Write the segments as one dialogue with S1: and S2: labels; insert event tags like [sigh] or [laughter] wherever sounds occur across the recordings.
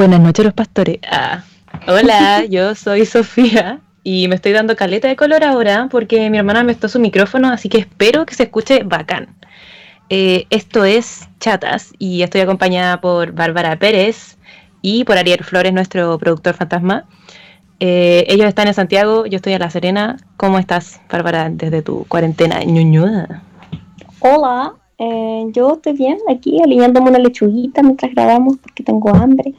S1: Buenas noches, los pastores. Ah, hola, yo soy Sofía y me estoy dando caleta de color ahora porque mi hermana me su micrófono, así que espero que se escuche bacán. Eh, esto es Chatas y estoy acompañada por Bárbara Pérez y por Ariel Flores, nuestro productor fantasma. Eh, ellos están en Santiago, yo estoy en La Serena. ¿Cómo estás, Bárbara, desde tu cuarentena ñuñuda?
S2: Hola, eh, yo estoy bien aquí alineándome una lechuguita mientras grabamos porque tengo hambre.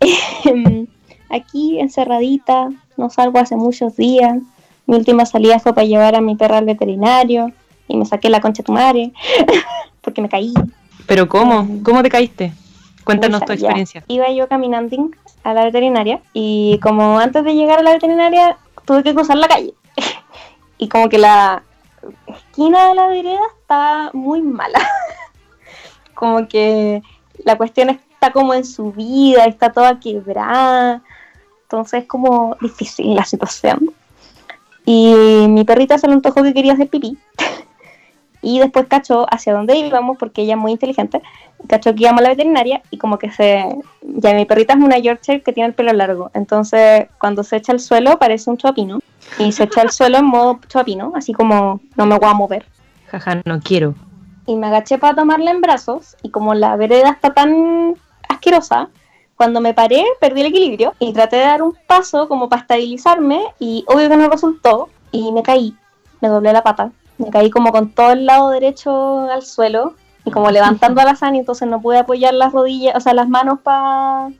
S2: [laughs] Aquí encerradita, no salgo hace muchos días. Mi última salida fue para llevar a mi perra al veterinario y me saqué la concha de tu madre [laughs] porque me caí.
S1: ¿Pero cómo? Em, ¿Cómo te caíste? Cuéntanos tu experiencia.
S2: Iba yo caminando a la veterinaria y como antes de llegar a la veterinaria tuve que cruzar la calle. [laughs] y como que la esquina de la vereda está muy mala. [laughs] como que la cuestión está como en su vida, está toda quebrada. Entonces es como difícil la situación. Y mi perrita se le antojó que quería hacer pipí. [laughs] y después cachó hacia dónde íbamos, porque ella es muy inteligente. Cachó que íbamos a la veterinaria y como que se... Ya mi perrita es una Yorkshire que tiene el pelo largo. Entonces cuando se echa al suelo parece un chopino. Y se echa al suelo en modo chopino, así como no me voy a mover.
S1: Jaja, no quiero.
S2: Y me agaché para tomarla en brazos y como la vereda está tan asquerosa, cuando me paré, perdí el equilibrio y traté de dar un paso como para estabilizarme y obvio que no resultó y me caí, me doblé la pata, me caí como con todo el lado derecho al suelo y como [laughs] levantando a la y entonces no pude apoyar las rodillas, o sea, las manos para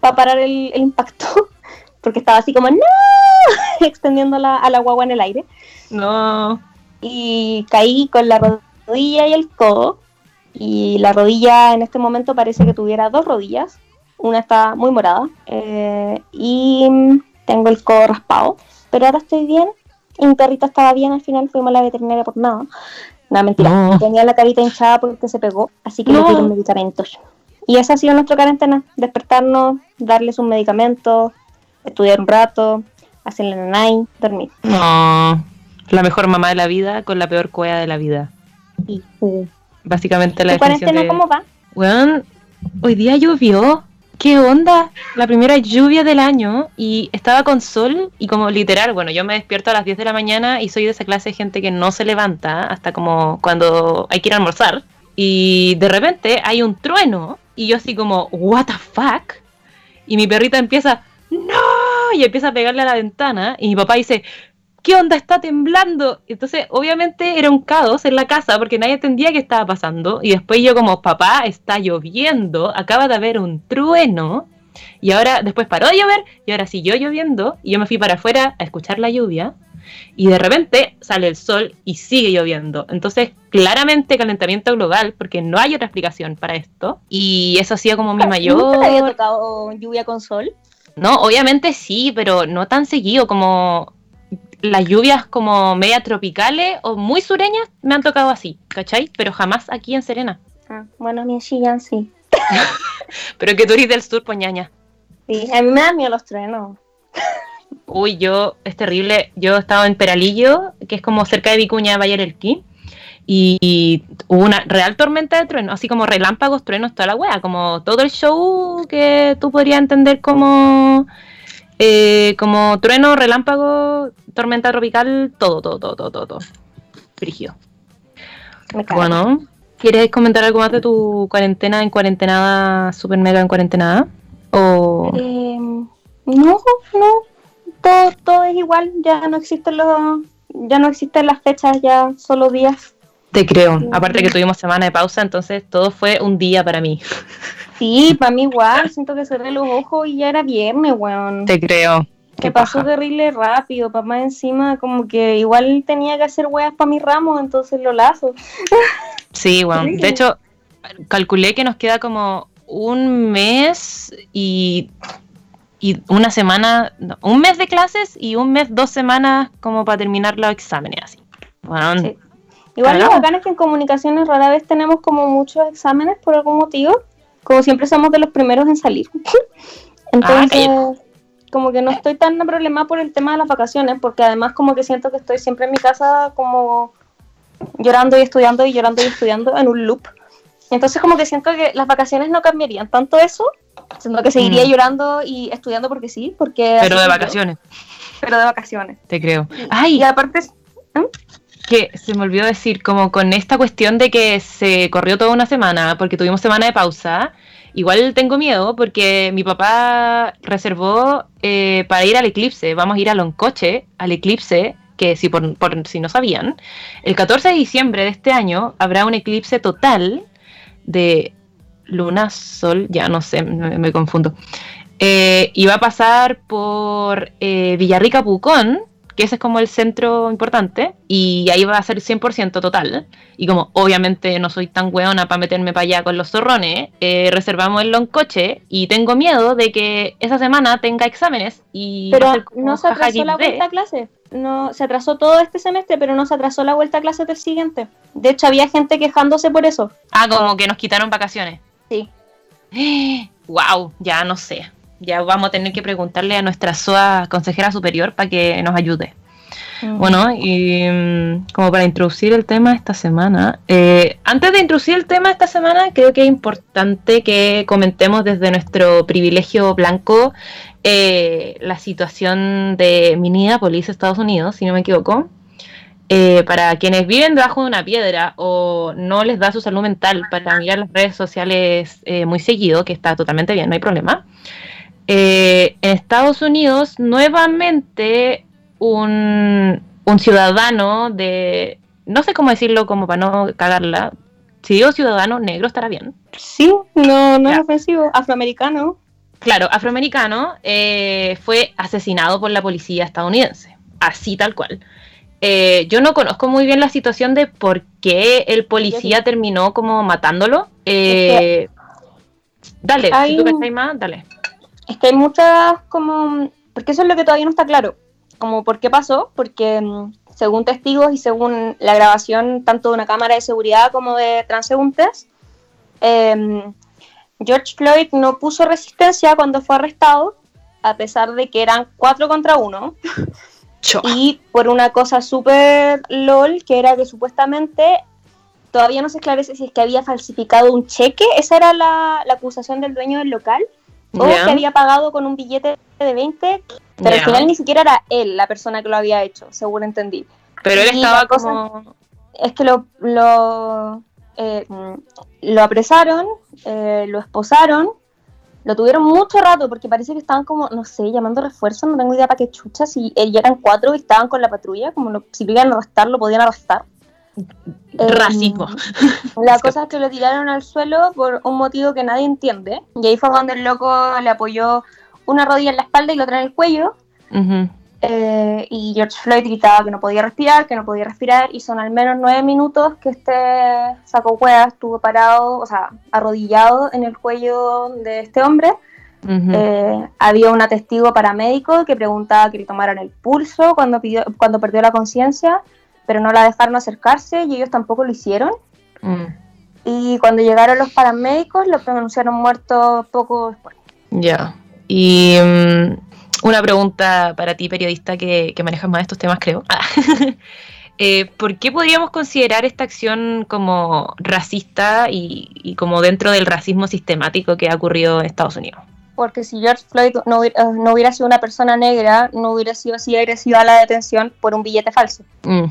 S2: parar el, impacto, [laughs] porque estaba así como, ¡no! [laughs] extendiendo la, a la guagua en el aire.
S1: No.
S2: Y caí con la rodilla y el codo. Y la rodilla en este momento parece que tuviera dos rodillas una está muy morada eh, y tengo el codo raspado, pero ahora estoy bien y mi perrita estaba bien al final, fuimos a la veterinaria por nada. Nada, mentira, tenía la carita hinchada porque se pegó, así que le un medicamento. Y esa ha sido nuestra cuarentena, despertarnos, darles un medicamento, estudiar un rato, hacerle nanay, dormir.
S1: No, la mejor mamá de la vida con la peor cueva de la vida.
S2: Y, uh.
S1: Básicamente la
S2: cuarentena cómo va?
S1: Bueno, hoy día llovió ¿qué onda? La primera lluvia del año y estaba con sol y como literal, bueno, yo me despierto a las 10 de la mañana y soy de esa clase de gente que no se levanta hasta como cuando hay que ir a almorzar y de repente hay un trueno y yo así como, what the fuck? Y mi perrita empieza, no, y empieza a pegarle a la ventana y mi papá dice, ¿qué onda? Está temblando. Entonces, obviamente era un caos en la casa porque nadie entendía qué estaba pasando. Y después yo como, papá, está lloviendo, acaba de haber un trueno. Y ahora, después paró de llover y ahora siguió lloviendo. Y yo me fui para afuera a escuchar la lluvia. Y de repente sale el sol y sigue lloviendo. Entonces, claramente calentamiento global, porque no hay otra explicación para esto. Y eso ha sido como mi mayor.
S2: ¿Nunca te había tocado lluvia con sol?
S1: No, obviamente sí, pero no tan seguido como las lluvias como media tropicales o muy sureñas me han tocado así, ¿cachai? Pero jamás aquí en Serena.
S2: Ah, bueno, mi Chillán sí. [laughs]
S1: Pero que tú eres del sur, poñaña.
S2: Sí, a mí me dan miedo los truenos. [laughs]
S1: Uy, yo, es terrible. Yo he estado en Peralillo, que es como cerca de Vicuña, Valle del y, y hubo una real tormenta de truenos, así como relámpagos, truenos, toda la wea, como todo el show que tú podrías entender como eh, como trueno, relámpago, tormenta tropical, todo, todo, todo, todo, todo. Frigio. Bueno, ¿quieres comentar algo más de tu cuarentena en cuarentenada, super mega en cuarentenada?
S2: O... Eh, no, no. Todo, todo es igual, ya no existen los, ya no existen las fechas, ya solo días.
S1: Te creo. Aparte que tuvimos semana de pausa, entonces todo fue un día para mí.
S2: Sí, para mí igual, siento que cerré los ojos y ya era viernes, weón.
S1: Te creo.
S2: Que pasó terrible rápido, papá encima como que igual tenía que hacer weas para mi ramo, entonces lo lazo. [laughs]
S1: Sí, weón. De hecho, calculé que nos queda como un mes y, y una semana, un mes de clases y un mes, dos semanas como para terminar los exámenes, así. Bueno,
S2: Igual lo bacán es que en comunicaciones rara vez tenemos como muchos exámenes por algún motivo como siempre somos de los primeros en salir. [laughs] Entonces, como que no estoy tan problemada por el tema de las vacaciones, porque además como que siento que estoy siempre en mi casa como llorando y estudiando y llorando y estudiando en un loop. Entonces como que siento que las vacaciones no cambiarían tanto eso, siento que seguiría
S1: Mm.
S2: llorando y estudiando porque sí, porque...
S1: Pero de vacaciones,
S2: Pero de vacaciones.
S1: te creo. Ay,
S2: Y aparte,
S1: que se me olvidó decir, como con esta cuestión de que se corrió toda una semana, porque tuvimos semana de pausa, igual tengo miedo porque mi papá reservó eh, para ir al eclipse, vamos a ir a Loncoche, al eclipse, que si, por, si no sabían, el 14 de diciembre de este año habrá un eclipse total de luna, sol, ya no sé, me, me confundo. Eh, y va a pasar por eh, Villarrica Pucón, que ese es como el centro importante, y ahí va a ser 100% total. Y como obviamente no soy tan weona para meterme para allá con los zorrones, eh, reservamos el loncoche y tengo miedo de que esa semana tenga exámenes y
S2: pero no se atrasó la vuelta a clase. No, se atrasó todo este semestre, pero no se atrasó la vuelta a clase del siguiente. De hecho, había gente quejándose por eso.
S1: Ah, como que nos quitaron vacaciones.
S2: Sí. [gasps]
S1: Wow, ya no sé. Ya vamos a tener que preguntarle a nuestra SOA consejera superior para que nos ayude. Bueno, y mm, como para introducir el tema esta semana, eh, antes de introducir el tema esta semana, creo que es importante que comentemos desde nuestro privilegio blanco eh, la situación de Minneapolis, Estados Unidos, si no me equivoco. Eh, para quienes viven debajo de una piedra o no les da su salud mental para mirar las redes sociales eh, muy seguido, que está totalmente bien, no hay problema. Eh, en Estados Unidos, nuevamente un, un ciudadano de, no sé cómo decirlo como para no cagarla, si digo ciudadano negro estará bien.
S2: Sí, no, no es ofensivo. Afroamericano.
S1: Claro, afroamericano eh, fue asesinado por la policía estadounidense, así tal cual. Eh, yo no conozco muy bien la situación de por qué el policía terminó como matándolo. Eh, dale, si
S2: hay-
S1: tú cachai más, dale.
S2: Es que hay muchas como... Porque eso es lo que todavía no está claro. Como por qué pasó, porque mm, según testigos y según la grabación tanto de una cámara de seguridad como de transeúntes, em, George Floyd no puso resistencia cuando fue arrestado, a pesar de que eran cuatro contra uno, [laughs] y por una cosa súper lol, que era que supuestamente todavía no se esclarece si es que había falsificado un cheque, esa era la, la acusación del dueño del local, o
S1: Ya.
S2: que había pagado con un billete de 20, pero al final ni siquiera era él la persona que lo había hecho, según entendí.
S1: Pero él
S2: y
S1: estaba como...
S2: Es que lo, lo, eh, mm, lo apresaron, eh, lo esposaron, lo tuvieron mucho rato porque parece que estaban como, no sé, llamando refuerzos, no tengo idea para qué chuchas, y eh, ya eran cuatro y estaban con la patrulla, como lo- si lo iban a arrestar, lo podían arrestar. Eh,
S1: Racismo.
S2: La [laughs] cosa es que lo tiraron al suelo por un motivo que nadie entiende. Y ahí fue cuando el loco le apoyó una rodilla en la espalda y la otra en el cuello. Eh, y George Floyd gritaba que no podía respirar, que no podía respirar. Y son al menos nueve minutos que este saco hueá estuvo parado, o sea, arrodillado en el cuello de este hombre.
S1: Ujú.
S2: Eh, había un testigo paramédico que preguntaba que le tomaran el pulso cuando, pidió, cuando perdió la conciencia, pero no la dejaron acercarse y ellos tampoco lo hicieron.
S1: Mm.
S2: Y cuando llegaron los paramédicos, lo pronunciaron muerto poco después.
S1: Ya. Y mm, una pregunta para ti, periodista, que, que manejas más estos temas, creo. Ah. [laughs] Eh, ¿Por qué podríamos considerar esta acción como racista y, y como dentro del racismo sistemático que ha ocurrido en Estados Unidos?
S2: Porque si George Floyd no hubiera, eh, no hubiera sido una persona negra, no hubiera sido así agresiva a la detención por un billete falso.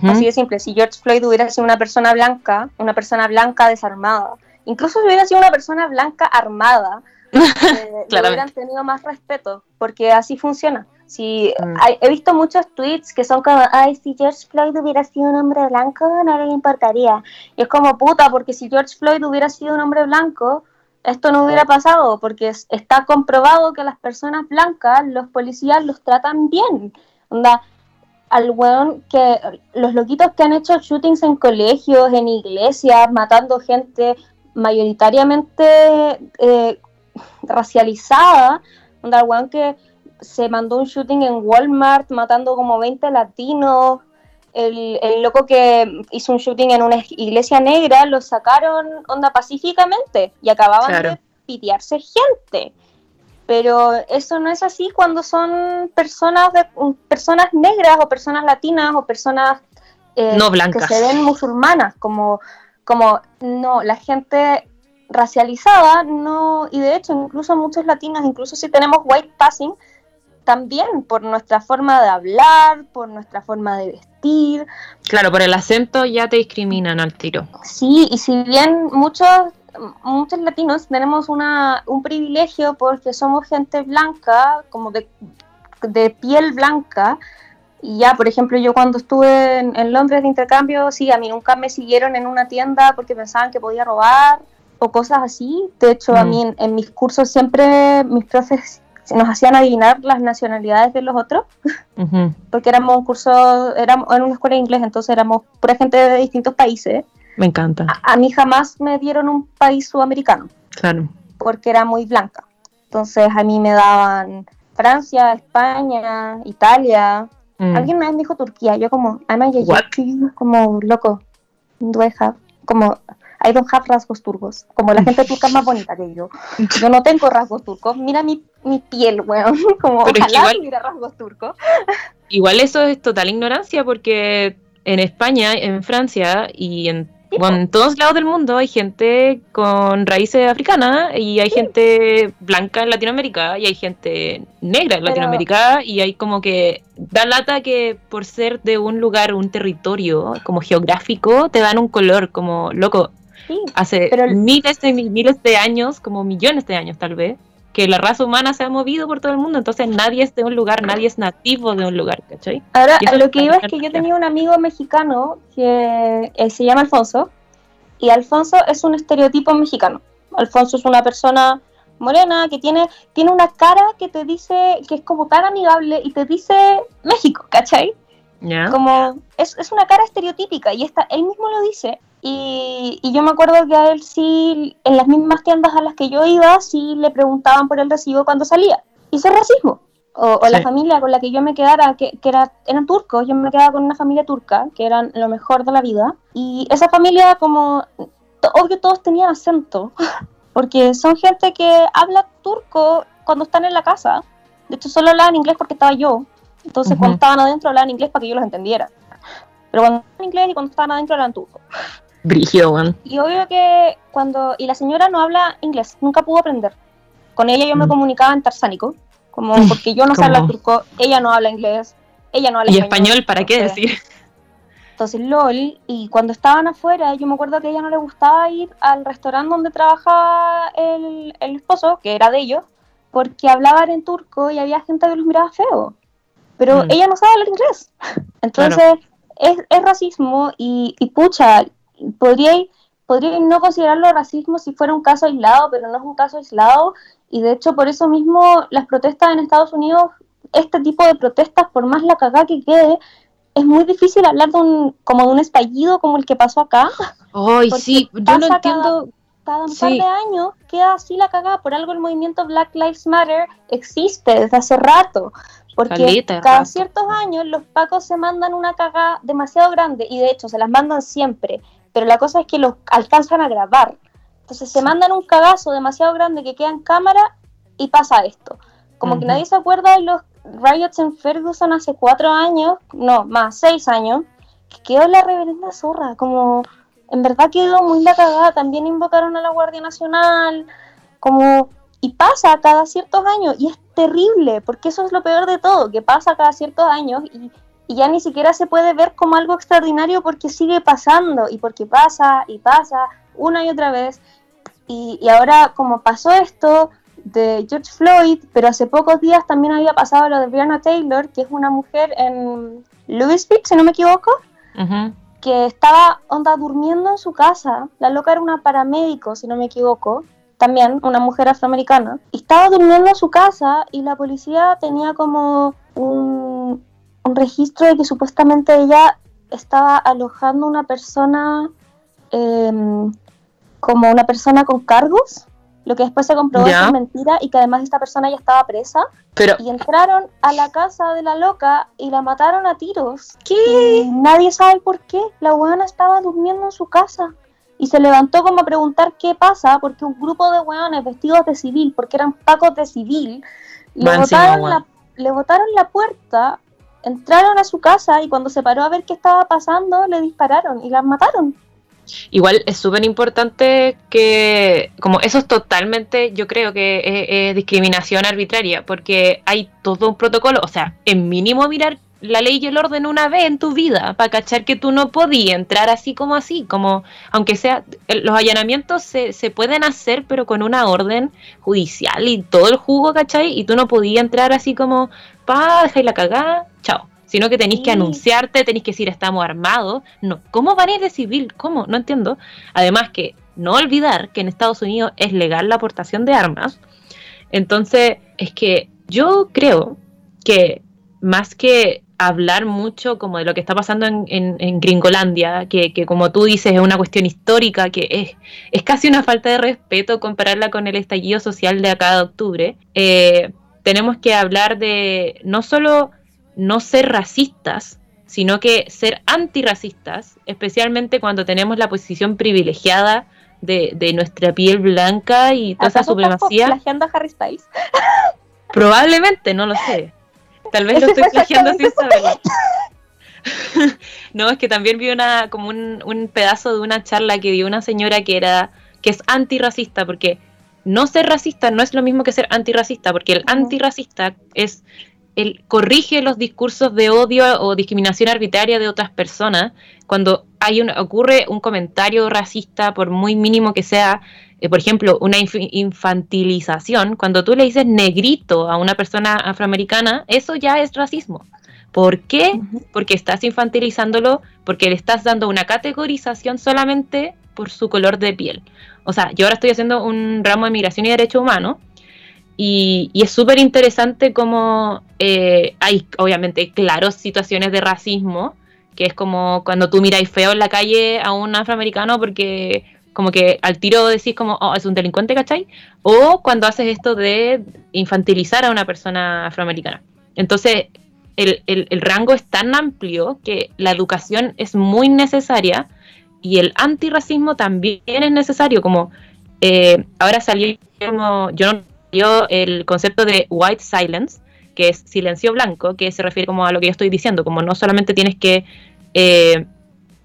S2: Así de simple. Si George Floyd hubiera sido una persona blanca, una persona blanca desarmada, incluso si hubiera sido una persona blanca armada, [laughs] eh, le hubieran tenido más respeto, porque así funciona. Si
S1: Mm.
S2: hay- he visto muchos tweets que son como, ay, si George Floyd hubiera sido un hombre blanco, no le importaría. Y es como puta, porque si George Floyd hubiera sido un hombre blanco, esto no hubiera pasado, porque es- está comprobado que las personas blancas, los policías los tratan bien. Onda, al weón que los loquitos que han hecho shootings en colegios, en iglesias, matando gente mayoritariamente eh, racializada, onda, el weón que se mandó un shooting en Walmart matando como 20 latinos, el, el loco que hizo un shooting en una iglesia negra, lo sacaron onda pacíficamente y acababan
S1: Claro.
S2: de pitearse gente. Pero eso no es así cuando son personas de personas negras o personas latinas o personas eh,
S1: No blancas.
S2: que se ven musulmanas, como, como no, la gente racializada, no, y de hecho incluso muchos latinos, incluso si tenemos white passing, también por nuestra forma de hablar, por nuestra forma de vestir.
S1: Claro, por el acento ya te discriminan al tiro.
S2: Sí, y si bien muchos, muchos latinos tenemos una, un privilegio porque somos gente blanca, como de, de piel blanca, y ya, por ejemplo, yo cuando estuve en, Londres de intercambio, sí, a mí nunca me siguieron en una tienda porque pensaban que podía robar o cosas así. De hecho, a mm. mí en, mis cursos siempre mis profes nos hacían adivinar las nacionalidades de los otros, porque éramos un curso, éramos en una escuela de inglés, entonces éramos pura gente de distintos países.
S1: Me encanta.
S2: A, mí jamás me dieron un país sudamericano.
S1: Claro.
S2: Porque era muy blanca. Entonces a mí me daban Francia, España, Italia. Mm. Alguien me dijo Turquía. Yo como, I'm a como loco. Do I have? Como I don't have rasgos turcos. Como la gente turca es más bonita que yo. Yo no tengo rasgos turcos. Mira mi, mi piel, weón. [laughs] Como Pero ojalá tuviera rasgos turcos.
S1: Igual eso es total ignorancia porque en España, en Francia y en en todos lados del mundo hay gente con raíces africanas y hay gente blanca en Latinoamérica y hay gente negra en Latinoamérica y hay como que da lata que por ser de un lugar, un territorio como geográfico, te dan un color como loco. Hace miles, de, miles de años, como millones de años tal vez, que la raza humana se ha movido por todo el mundo, entonces nadie es de un lugar, nadie es nativo de un lugar, ¿cachai?
S2: Ahora, lo que iba es que yo tenía un amigo mexicano que eh, se llama Alfonso, y Alfonso es un estereotipo mexicano. Alfonso es una persona morena que tiene, tiene una cara que te dice, que es como tan amigable y te dice México, ¿cachai? Como es, es, una cara estereotípica y esta, él mismo lo dice. Y, y, yo me acuerdo que a él sí, en las mismas tiendas a las que yo iba, sí le preguntaban por el recibo cuando salía. Y eso es racismo. O, la familia con la que yo me quedara, que, que era, eran turcos, yo me quedaba con una familia turca, que eran lo mejor de la vida. Y esa familia, como, obvio, todos tenían acento, [laughs] porque son gente que habla turco cuando están en la casa. De hecho, solo hablaban inglés porque estaba yo. Entonces, cuando estaban adentro, hablaban inglés para que yo los entendiera. Pero cuando estaban inglés y cuando estaban adentro, hablaban turco.
S1: Brigio,
S2: Y obvio que cuando. Y la señora no habla inglés, nunca pudo aprender. Con ella yo me mm. comunicaba en tarsánico, como [laughs] porque yo no sé hablar turco, ella no habla inglés, ella no habla
S1: ¿Y español. para qué decir?
S2: Entonces, LOL, y cuando estaban afuera, yo me acuerdo que a ella no le gustaba ir al restaurante donde trabajaba el, el esposo, que era de ellos, porque hablaban en turco y había gente que los miraba feo pero mm. ella no sabe hablar inglés. [laughs] Entonces, es, es, racismo y, y pucha, podría, podría no considerarlo racismo si fuera un caso aislado, pero no es un caso aislado y de hecho por eso mismo las protestas en Estados Unidos, este tipo de protestas, por más la cagada que quede, es muy difícil hablar de un, como de un estallido como el que pasó acá.
S1: Ay, sí, yo no entiendo.
S2: Cada, un par de años queda así la cagada. Por algo el movimiento Black Lives Matter existe desde hace rato. Porque cada ciertos años los pacos se mandan una cagada demasiado grande y de hecho se las mandan siempre, pero la cosa es que los alcanzan a grabar. Entonces se mandan un cagazo demasiado grande que queda en cámara y pasa esto. Como que nadie se acuerda de los riots en Ferguson hace cuatro años, no, más, seis años, que quedó la reverenda zorra, como en verdad quedó muy la cagada, también invocaron a la Guardia Nacional, como y pasa cada ciertos años y es terrible, porque eso es lo peor de todo, que pasa cada ciertos años y, ya ni siquiera se puede ver como algo extraordinario porque sigue pasando y porque pasa y pasa una y otra vez. Y, ahora como pasó esto de George Floyd, pero hace pocos días también había pasado lo de Brianna Taylor, que es una mujer en Louisville, si no me equivoco, que estaba onda durmiendo en su casa. La loca era una paramédico, si no me equivoco, también, una mujer afroamericana, estaba durmiendo en su casa y la policía tenía como un, registro de que supuestamente ella estaba alojando una persona em, como una persona con cargos, lo que después se comprobó es mentira y que además esta persona ya estaba presa.
S1: Pero...
S2: Y entraron a la casa de la loca y la mataron a tiros. ¿Qué? nadie sabe por qué. La buena estaba durmiendo en su casa y se levantó como a preguntar qué pasa, porque un grupo de hueones vestidos de civil, porque eran pacos de civil, le botaron, la, le botaron la puerta, entraron a su casa y cuando se paró a ver qué estaba pasando, le dispararon y la mataron.
S1: Igual es súper importante que, como eso es totalmente, yo creo que es, discriminación arbitraria, porque hay todo un protocolo, o sea, en mínimo mirar la ley y el orden una vez en tu vida, para cachar que tú no podías entrar así como así, como, aunque sea, los allanamientos se, se pueden hacer, pero con una orden judicial y todo el jugo, ¿cachai? Y tú no podías entrar así como, pa, dejáis la cagada, chao sino que tenéis que anunciarte, tenéis que decir estamos armados. No, ¿cómo van a ir de civil? ¿Cómo? No entiendo. Además que no olvidar que en Estados Unidos es legal la aportación de armas. Entonces, es que yo creo que más que hablar mucho como de lo que está pasando en, Gringolandia, que, como tú dices es una cuestión histórica, que es, es casi una falta de respeto compararla con el estallido social de acá de octubre, eh, tenemos que hablar de no solo no ser racistas, sino que ser antirracistas, especialmente cuando tenemos la posición privilegiada de, nuestra piel blanca y toda esa supremacía.
S2: plagiando a Harry Styles? [laughs]
S1: Probablemente, no lo sé. Tal vez lo estoy plagiando sin saberlo. [laughs] no, es que también vi una, como un, un, pedazo de una charla que dio una señora que era, que es antirracista, porque no ser racista no es lo mismo que ser antirracista, porque el antirracista es él corrige los discursos de odio o discriminación arbitraria de otras personas cuando hay un, ocurre un comentario racista, por muy mínimo que sea, eh, por ejemplo, una infantilización, cuando tú le dices negrito a una persona afroamericana, eso ya es racismo. ¿Por qué? Porque estás infantilizándolo, porque le estás dando una categorización solamente por su color de piel. O sea, yo ahora estoy haciendo un ramo de migración y derechos humanos y, es súper interesante como eh, hay, obviamente, claros situaciones de racismo, que es como cuando tú miráis feo en la calle a un afroamericano porque como que al tiro decís como, oh, es un delincuente, ¿cachai? O cuando haces esto de infantilizar a una persona afroamericana. Entonces, el, el, rango es tan amplio que la educación es muy necesaria y el antirracismo también es necesario, como eh, ahora salió como, yo no el concepto de white silence, que es silencio blanco, que se refiere como a lo que yo estoy diciendo, como no solamente tienes que eh,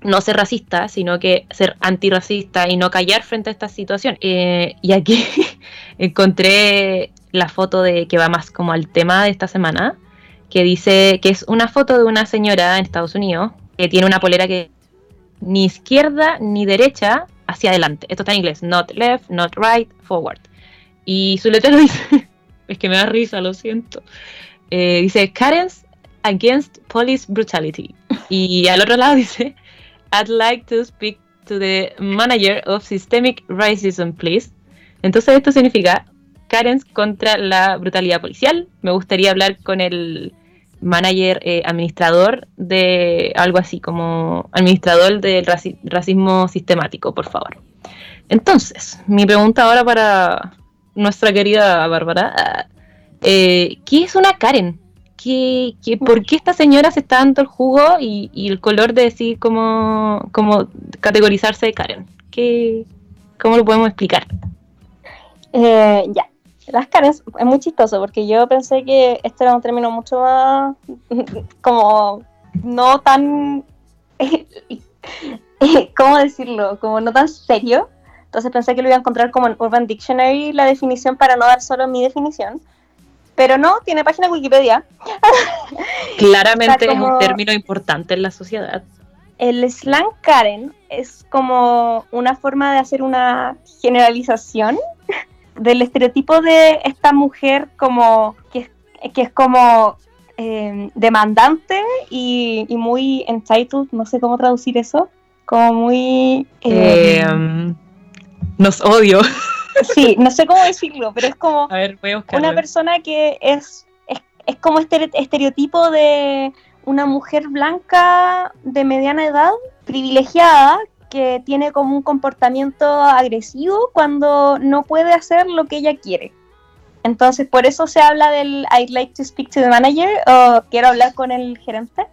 S1: no ser racista, sino que ser antirracista y no callar frente a esta situación. Eh, y aquí [laughs] encontré la foto de que va más como al tema de esta semana, que dice que es una foto de una señora en Estados Unidos que tiene una polera que ni izquierda ni derecha hacia adelante. Esto está en inglés, not left, not right, forward. Y su letrero dice, [laughs] es que me da risa, lo siento. Eh, dice, Karens against police brutality. Y al otro lado dice, I'd like to speak to the manager of systemic racism, please. Entonces esto significa Karens contra la brutalidad policial. Me gustaría hablar con el manager eh, administrador de algo así como administrador del racismo sistemático, por favor. Entonces, mi pregunta ahora para, nuestra querida Bárbara, eh, ¿qué es una Karen? ¿Qué, por qué esta señora se está dando el jugo y, el color de decir cómo, cómo categorizarse de Karen? ¿Qué, ¿Cómo lo podemos explicar?
S2: Eh, ya, las Karen es muy chistoso porque yo pensé que este era un término mucho más [laughs] como no tan [laughs] ¿cómo decirlo? como no tan serio entonces pensé que lo iba a encontrar como en Urban Dictionary la definición para no dar solo mi definición. Pero no, tiene página Wikipedia. [laughs]
S1: Claramente es un término importante en la sociedad.
S2: El slang Karen es como una forma de hacer una generalización [laughs] del estereotipo de esta mujer como que, que es como eh, demandante y, muy entitled, no sé cómo traducir eso, como muy...
S1: Eh, em, nos odio.
S2: Sí, [laughs] no sé cómo decirlo, pero es como una persona que es, es, como este estereotipo de una mujer blanca de mediana edad, privilegiada, que tiene como un comportamiento agresivo cuando no puede hacer lo que ella quiere. Entonces, por eso se habla del I'd like to speak to the manager o quiero hablar con el gerente.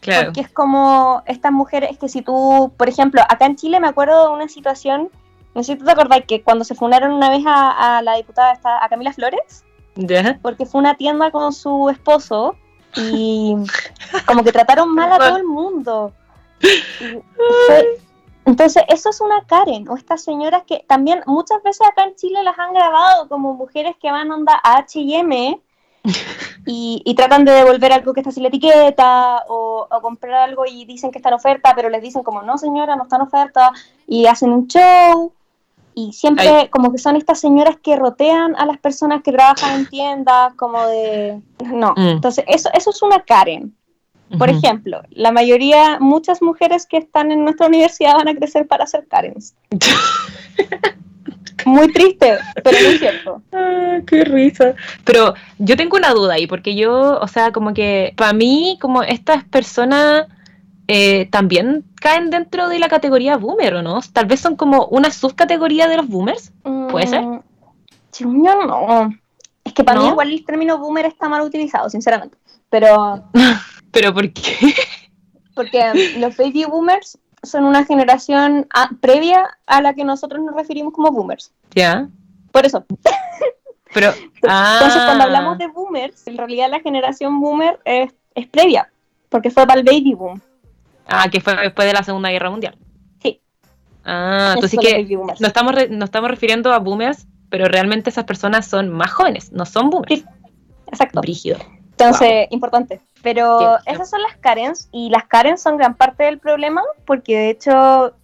S2: Claro. Porque es como estas mujeres que si tú, por ejemplo, acá en Chile me acuerdo de una situación no sé si tú te acordás que cuando se fundaron una vez a, la diputada, a Camila Flores, porque fue una tienda con su esposo y como que trataron [laughs] mal a todo el mundo. Entonces, eso es una Karen, o estas señoras que también muchas veces acá en Chile las han grabado como mujeres que van onda a H&M y, y tratan de devolver algo que está sin la etiqueta o, o comprar algo y dicen que está en oferta, pero les dicen como, no señora, no está en oferta y hacen un show y siempre
S1: Ay.
S2: como que son estas señoras que rotean a las personas que trabajan en tiendas, como de... No,
S1: Mm.
S2: entonces eso, eso es una Karen. Por ejemplo, la mayoría, muchas mujeres que están en nuestra universidad van a crecer para ser Karens. [laughs] Muy triste, pero no es cierto.
S1: Ah, qué risa. Pero yo tengo una duda ahí, porque yo, o sea, como que para mí, como estas personas eh, también caen dentro de la categoría boomer, ¿o no? Tal vez son como una subcategoría de los boomers. ¿Puede ser?
S2: Mm, Según yo, no. Es que para mí
S1: ¿No?
S2: igual el término boomer está mal utilizado, sinceramente. Pero [laughs]
S1: ¿Pero por qué? [laughs]
S2: porque los baby boomers son una generación a- previa a la que nosotros nos referimos como boomers.
S1: ya.
S2: Por eso. [laughs]
S1: Pero.
S2: Entonces, cuando
S1: ah,
S2: hablamos de boomers, en realidad la generación boomer es, es previa, porque fue para el baby boom.
S1: Ah, que fue después de la Segunda Guerra Mundial.
S2: Sí.
S1: Ah, entonces
S2: los
S1: que nos estamos, re- estamos refiriendo a boomers, pero realmente esas personas son más jóvenes, no son boomers.
S2: Sí. Exacto.
S1: Brígido.
S2: Entonces, importante. Pero
S1: sí.
S2: esas son las Karens y las Karens son gran parte del problema porque de hecho,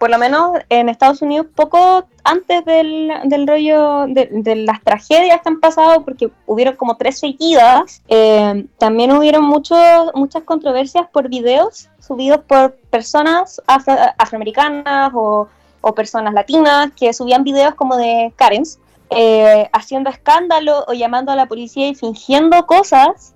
S2: por lo menos en Estados Unidos, poco antes del, del rollo de, las tragedias que han pasado, porque hubieron como tres seguidas, eh, también hubieron muchos muchas controversias por videos subidos por personas afro- afroamericanas o, o personas latinas que subían videos como de Karens eh, haciendo escándalo o llamando a la policía y fingiendo cosas.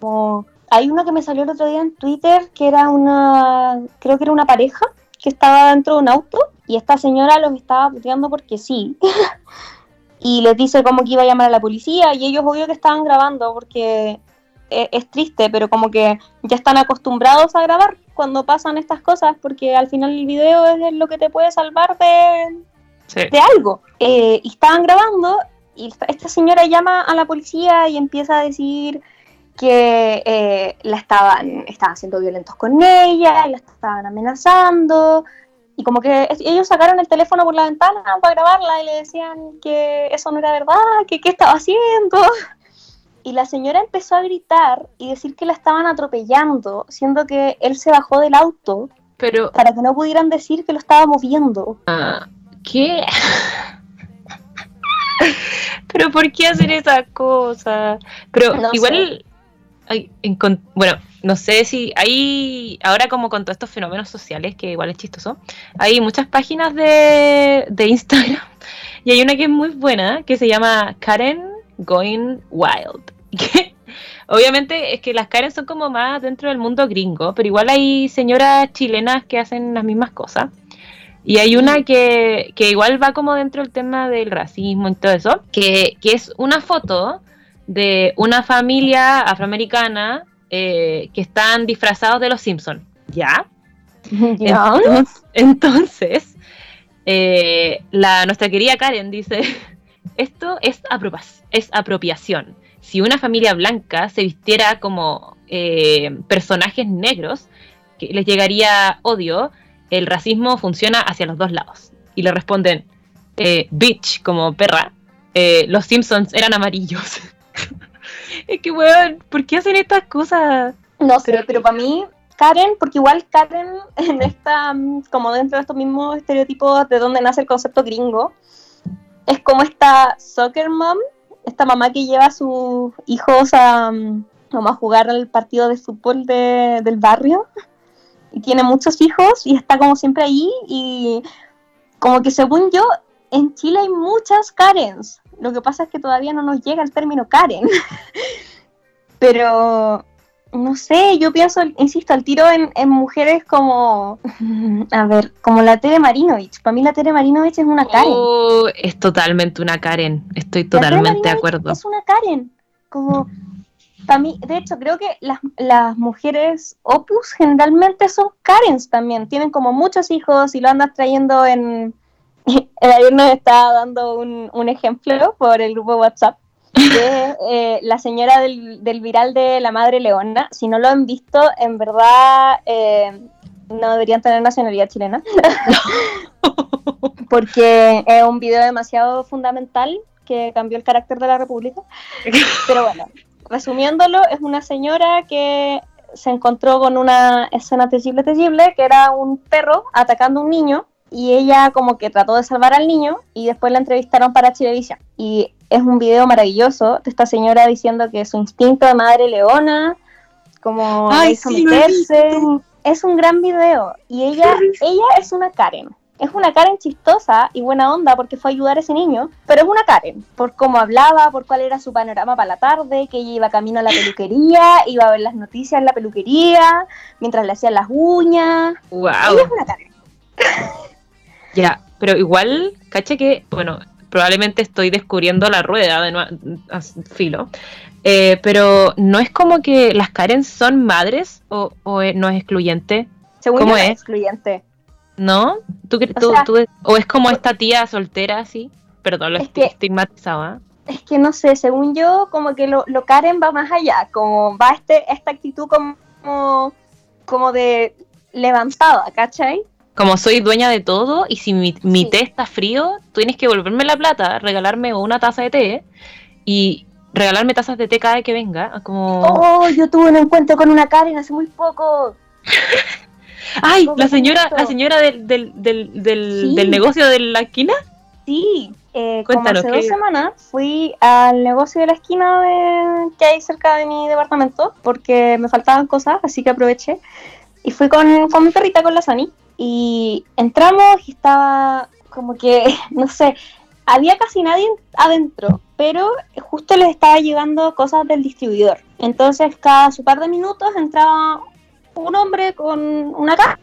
S2: Como hay uno que me salió el otro día en Twitter que era una, creo que era una pareja que estaba dentro de un auto y esta señora los estaba puteando porque sí. [laughs] y les dice como que iba a llamar a la policía y ellos obvio que estaban grabando porque e- es triste, pero como que ya están acostumbrados a grabar cuando pasan estas cosas porque al final el video es lo que te puede salvar de,
S1: Sí.
S2: de algo. Eh, y estaban grabando y esta, esta señora llama a la policía y empieza a decir que eh, la estaban, estaban siendo violentos con ella, la estaban amenazando. Y como que ellos sacaron el teléfono por la ventana para grabarla y le decían que eso no era verdad, que qué estaba haciendo. Y la señora empezó a gritar y decir que la estaban atropellando, siendo que él se bajó del auto
S1: Pero,
S2: para que no pudieran decir que lo estaba moviendo.
S1: ah, ¿qué? [laughs] Pero ¿por qué hacer esa cosa? Pero
S2: No
S1: igual, bueno, no sé si hay, ahora como con todos estos fenómenos sociales, que igual es chistoso, hay muchas páginas de, de Instagram [laughs] y hay una que es muy buena, que se llama Karen Going Wild. [laughs] Que, obviamente es que las Karen son como más dentro del mundo gringo, pero igual hay señoras chilenas que hacen las mismas cosas. Y hay una que, que igual va como dentro del tema del racismo y todo eso, que, que es una foto de una familia afroamericana eh, que están disfrazados de los Simpsons. ¿Ya? [laughs]
S2: ¿Ya?
S1: Entonces, entonces, eh, la, nuestra querida Karen dice, [laughs] esto es, es apropiación. Si una familia blanca se vistiera como eh, personajes negros, que les llegaría odio, el racismo funciona hacia los dos lados. Y le responden, eh, bitch, como perra, los Simpsons eran amarillos. [laughs] es que, weón, ¿por qué hacen estas cosas?
S2: No sé,
S1: Pero-
S2: pero para mí, Karen, porque igual Karen [laughs] en esta, mm, como dentro de estos mismos estereotipos de donde nace el concepto gringo, es como esta soccer mom, esta mamá que lleva a sus hijos a, mm, como a jugar al partido de fútbol de- del barrio y tiene muchos hijos y está como siempre ahí y como que según yo, en Chile hay muchas Karens. Lo que pasa es que todavía no nos llega el término Karen. [laughs] Pero no sé, yo pienso, insisto, al tiro en, en mujeres como, [laughs] a ver, como la Tere Marinovich. Para mí la Tere Marinovich es una Karen.
S1: Oh, es totalmente una Karen. Estoy totalmente de acuerdo.
S2: Es una Karen. Como, para mí, de hecho, creo que las, las mujeres opus generalmente son Karens también. Tienen como muchos hijos y lo andas trayendo en... El ayer nos estaba dando un, un ejemplo por el grupo WhatsApp de [laughs] eh, la señora del, del viral de la madre leona. Si no lo han visto, en verdad eh, no deberían tener nacionalidad chilena. [laughs] Porque es un video demasiado fundamental que cambió el carácter de la República. Pero bueno, resumiéndolo, es una señora que se encontró con una escena terrible, terrible, que era un perro atacando a un niño y ella como que trató de salvar al niño y después la entrevistaron para Chilevisión. Y es un video maravilloso de esta señora diciendo que su instinto de madre leona, como
S1: Ay, sí,
S2: es un gran video y ella, ella es una Karen. Es una Karen chistosa y buena onda porque fue a ayudar a ese niño, pero es una Karen por cómo hablaba, por cuál era su panorama para la tarde, que ella iba camino a la peluquería, iba a ver las noticias en la peluquería, mientras le hacían las uñas.
S1: Wow.
S2: Ella es una Karen. [laughs]
S1: Ya, pero igual, caché que, bueno, probablemente estoy descubriendo la rueda de nuevo, filo. Eh, pero no es como que las Karen son madres o, o no es excluyente.
S2: Según
S1: ¿Cómo
S2: yo,
S1: es?
S2: excluyente.
S1: ¿No? ¿Tú,
S2: O
S1: tú-
S2: sea-
S1: tú- o es como esta tía soltera así? Perdón, lo
S2: Es
S1: estigmatizaba.
S2: Es que no sé, según yo, como que lo, lo Karen va más allá, como va este, esta actitud como, como de levantada, ¿cachai?
S1: Como soy dueña de todo y si mi, mi
S2: Sí.
S1: té está frío, tienes que devolverme la plata, regalarme una taza de té y regalarme tazas de té cada vez que venga. Como,
S2: Oh, yo tuve un encuentro con una Karen hace muy poco. [laughs]
S1: ¡ay!
S2: ¿cómo
S1: La señora, la señora del, del, del, del,
S2: Sí.
S1: del negocio de la esquina.
S2: Sí, eh, como
S1: Cuéntanos,
S2: hace
S1: ¿qué?
S2: dos semanas fui al negocio de la esquina de, que hay cerca de mi departamento porque me faltaban cosas, así que aproveché. Y fui con, con mi perrita, con la Sani, y entramos y estaba como que, [laughs] no sé, había casi nadie adentro, pero justo les estaba llegando cosas del distribuidor. Entonces, cada su par de minutos entraba un hombre con una caja,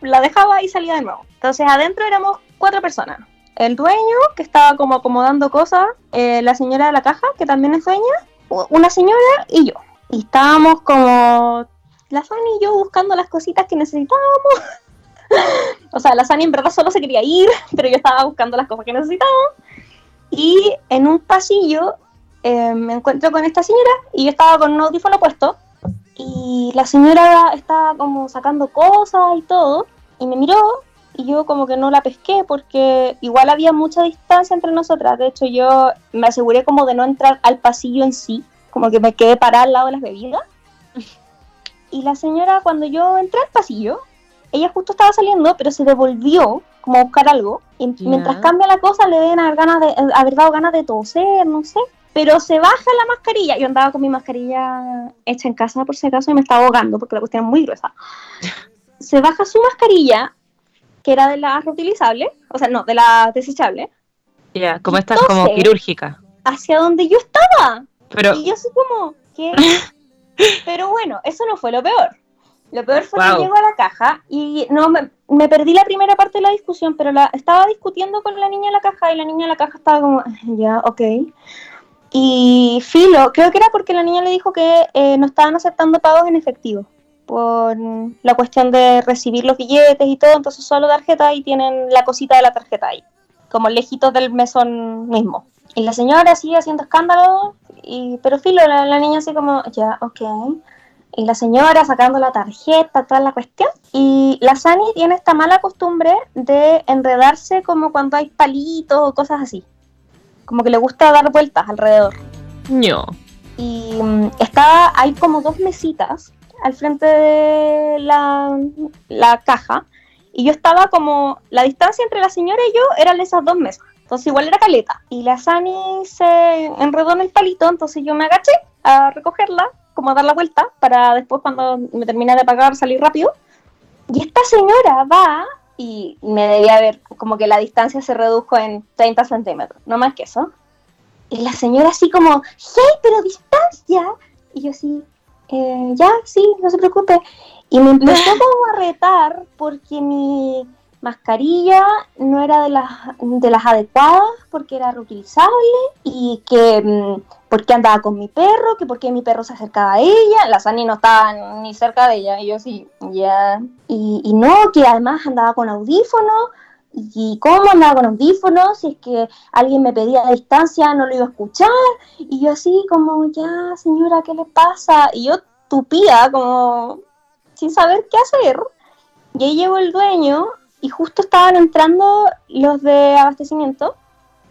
S2: la dejaba y salía de nuevo. Entonces, adentro éramos cuatro personas. El dueño, que estaba como acomodando cosas, eh, la señora de la caja, que también es dueña, una señora y yo. Y estábamos como la Sani y yo buscando las cositas que necesitábamos. [laughs] [laughs] o sea, la Sani en verdad solo se quería ir, [laughs] pero yo estaba buscando las cosas que necesitábamos. Y en un pasillo eh, me encuentro con esta señora y yo estaba con un audífono puesto. Y la señora estaba como sacando cosas y todo. Y me miró y yo como que no la pesqué porque igual había mucha distancia entre nosotras. De hecho, yo me aseguré como de no entrar al pasillo en sí, como que me quedé parada al lado de las bebidas. [laughs] Y la señora, cuando yo entré al pasillo, ella justo estaba saliendo, pero se devolvió como a buscar algo. Y mientras cambia la cosa, le deben haber, ganas de, eh, haber dado ganas de toser, no sé. Pero se baja la mascarilla. Yo andaba con mi mascarilla hecha en casa, por si acaso, y me estaba ahogando porque la cuestión es muy gruesa. [laughs] Se baja su mascarilla, que era de la reutilizable, o sea, no, de la desechable,
S1: Ya, como esta es como quirúrgica.
S2: hacia donde yo estaba.
S1: Pero,
S2: Y yo así como, ¿qué? [laughs] Pero bueno, eso no fue lo peor. Lo peor fue
S1: Wow.
S2: que llego a la caja y no me, me perdí la primera parte de la discusión, pero la estaba discutiendo con la niña de la caja y la niña de la caja estaba como, ya, ok. Y filo, creo que era porque la niña le dijo que eh, no estaban aceptando pagos en efectivo por la cuestión de recibir los billetes y todo, entonces solo tarjeta y tienen la cosita de la tarjeta ahí, como lejitos del mesón mismo. Y la señora sigue haciendo escándalo, y, pero filo, la, la niña así como, ya, ok. Y la señora sacando la tarjeta, toda la cuestión. Y la Sani tiene esta mala costumbre de enredarse como cuando hay palitos o cosas así. Como que le gusta dar vueltas alrededor.
S1: no.
S2: Y mm, estaba, hay como dos mesitas al frente de la, la caja. Y yo estaba como, la distancia entre la señora y yo eran esas dos mesas. Entonces igual era caleta. Y la Sani se enredó en el palito, entonces yo me agaché a recogerla, como a dar la vuelta, para después cuando me termine de pagar salir rápido. Y esta señora va y me debía ver como que la distancia se redujo en 30 centímetros, no más que eso. Y la señora así como, hey, pero distancia. Y yo así, "Eh, ya, sí, no se preocupe. Y me empezó [laughs] como a retar porque mi mascarilla no era de las, de las adecuadas, porque era reutilizable y que mm, porque andaba con mi perro, que porque mi perro se acercaba a ella, la Sani no estaba ni cerca de ella, y yo sí, ya. Y, y no, que además andaba con audífonos, y cómo andaba con audífonos, si es que alguien me pedía a distancia no lo iba a escuchar, y yo así como, ya señora, ¿qué le pasa? Y yo tupía como sin saber qué hacer. Y ahí llegó el dueño y justo estaban entrando los de abastecimiento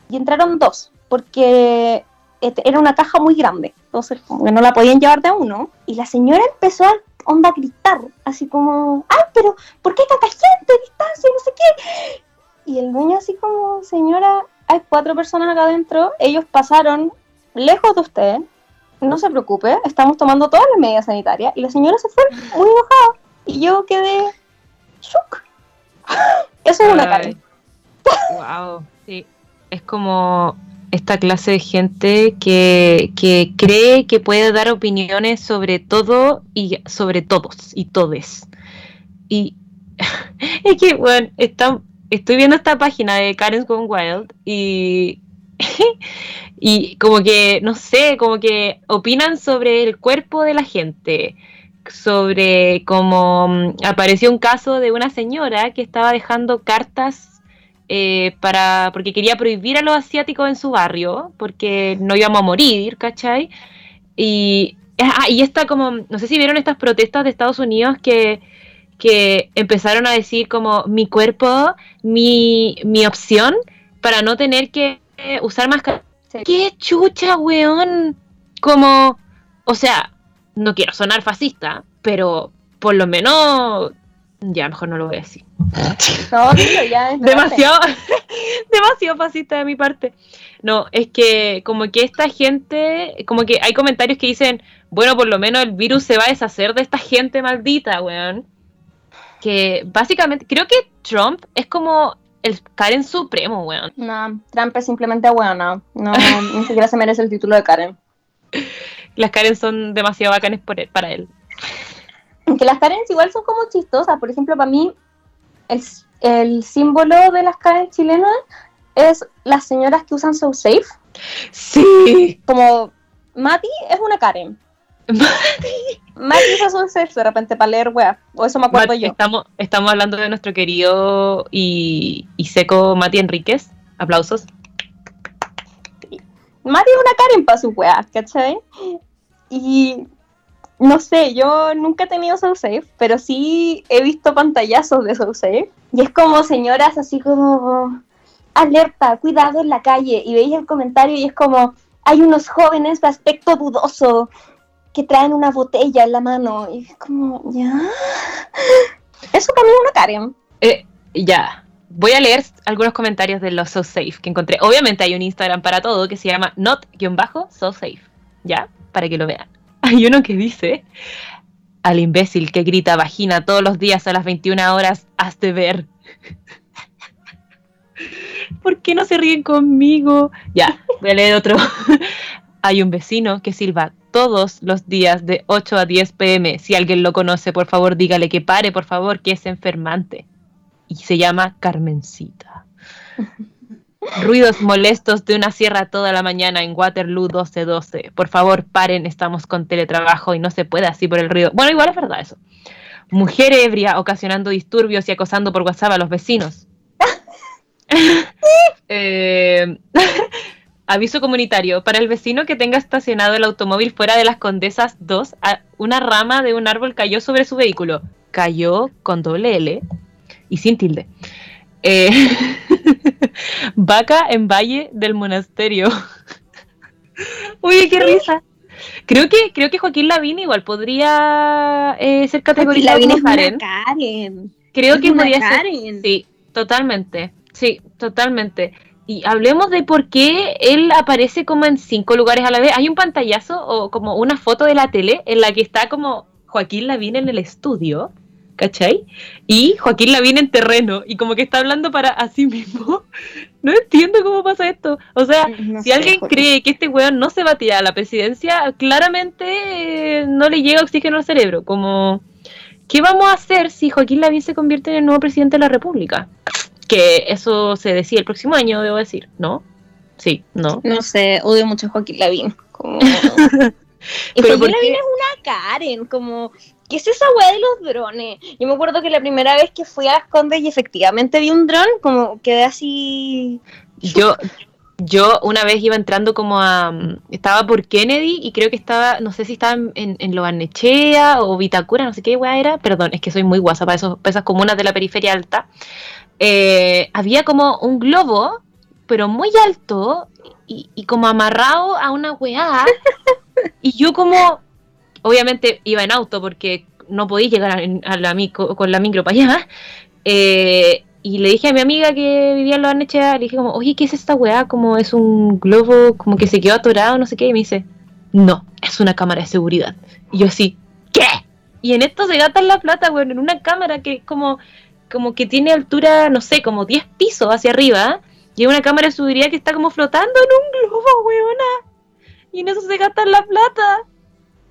S2: y entraron dos, porque era una caja muy grande, entonces como que no la podían llevar de uno. Y la señora empezó a onda gritar, así como, ay, pero ¿por qué tanta gente? Distancia, no sé qué. Y el dueño así como, señora, hay cuatro personas acá adentro, ellos pasaron lejos de usted, no se preocupe, estamos tomando todas las medidas sanitarias. Y la señora se fue muy enojada. Y yo quedé shock. Eso es una.
S1: Wow, sí. Es como esta clase de gente que, que, cree que puede dar opiniones sobre todo y sobre todos y todes. Y [laughs] es que, bueno, está, estoy viendo esta página de Karen's Gone Wild y, [laughs] y como que, no sé, como que opinan sobre el cuerpo de la gente, sobre cómo mm, apareció un caso de una señora que estaba dejando cartas eh, para, porque quería prohibir a los asiáticos en su barrio, porque no íbamos a morir, ¿cachai? Y, ah, y esta como, no sé si vieron estas protestas de Estados Unidos que, que empezaron a decir como mi cuerpo, mi, mi opción, para no tener que usar máscara. ¡Qué chucha, weón! Como, o sea, no quiero sonar fascista, pero por lo menos ya, mejor no lo voy a decir. [laughs]
S2: No, ya es
S1: demasiado, [laughs] demasiado fascista de mi parte. No, es que como que esta gente, como que hay comentarios que dicen, bueno, por lo menos el virus se va a deshacer de esta gente maldita, weón. Que básicamente, creo que Trump es como el Karen supremo, weón.
S2: No, Trump es simplemente weón, no, no ni siquiera se merece el título de Karen. [laughs]
S1: Las Karen son demasiado bacanes por para él
S2: que las Karens igual son como chistosas. Por ejemplo, para mí, el, símbolo de las Karen chilenas es las señoras que usan So Safe.
S1: Sí.
S2: Como Mati es una Karen.
S1: Mati.
S2: Mati usa So Safe de repente para leer web. O eso me acuerdo yo.
S1: Estamos, estamos hablando de nuestro querido y, y seco Mati Enríquez. Aplausos.
S2: Mati es una Karen para su weas, ¿cachai? Y no sé, yo nunca he tenido SoSafe, pero sí he visto pantallazos de SoSafe. Y es como señoras así como, alerta, cuidado en la calle. Y veis el comentario y es como, hay unos jóvenes de aspecto dudoso que traen una botella en la mano. Y es como, ya. Eso también es una Karen.
S1: Eh, ya. Voy a leer algunos comentarios de los SoSafe que encontré. Obviamente hay un Instagram para todo que se llama not-sosafe. ¿Ya? Para que lo vean. [laughs] Hay uno que dice, al imbécil que grita vagina todos los días a las 21 horas, hazte ver. [laughs] ¿Por qué no se ríen conmigo? Ya, voy a leer otro. [laughs] Hay un vecino que silba todos los días de 8 a 10 pm. Si alguien lo conoce, por favor, dígale que pare, por favor, que es enfermante. Y se llama Carmencita. Ruidos molestos de una sierra toda la mañana en Waterloo 1212. Por favor, paren, estamos con teletrabajo y no se puede así por el ruido. Bueno, igual es verdad eso. Mujer ebria ocasionando disturbios y acosando por WhatsApp a los vecinos. [laughs] Eh, [laughs] aviso comunitario. Para el vecino que tenga estacionado el automóvil fuera de las Condesas 2, una rama de un árbol cayó sobre su vehículo. Cayó con doble L y sin tilde. Eh, [laughs] vaca en Valle del Monasterio. [laughs] Uy, qué risa. Creo que, creo que Joaquín Lavín igual podría eh, ser categorizado
S2: como Karen. Karen.
S1: Creo que podría ser. Sí, totalmente. Sí, totalmente. Y hablemos de por qué él aparece como en cinco lugares a la vez. Hay un pantallazo o como una foto de la tele en la que está como Joaquín Lavín en el estudio ¿cachai? Y Joaquín la viene en terreno y como que está hablando para a sí mismo. [laughs] No entiendo cómo pasa esto. O sea, si alguien cree que este weón no se va a tirar a la presidencia, claramente eh, no le llega oxígeno al cerebro. Como, ¿qué vamos a hacer si Joaquín Lavín se convierte en el nuevo presidente de la República? Que eso se decía el próximo año, debo decir, ¿no? Sí, no.
S2: No sé, odio mucho a Joaquín Lavín. Como... [laughs] y Joaquín Lavín es una Karen, como ¿qué es esa weá de los drones? Yo me acuerdo que la primera vez que fui a las Condes y efectivamente vi un dron, como quedé así.
S1: Yo, Yo una vez iba entrando como a... Estaba por Kennedy y creo que estaba, no sé si estaba en, en, en o Vitacura, no sé qué weá era. Perdón, es que soy muy guasa para, esos, para esas comunas de la periferia alta. Eh, había como un globo, pero muy alto y, y como amarrado a una weá. y yo como... Obviamente iba en auto porque no podía llegar a, la micro, con la micro para allá. Eh, y le dije a mi amiga que vivía en la Barnechea, le dije como, oye, ¿qué es esta weá? Como es un globo, como que se quedó atorado, no sé qué. Y me dice, no, es una cámara de seguridad. Y yo así, ¿qué? Y en esto se gastan la plata, weón, en una cámara que es como, como que tiene altura, no sé, como 10 pisos hacia arriba. Y una cámara de seguridad que está como flotando en un globo, weona. Y en eso se gastan la plata.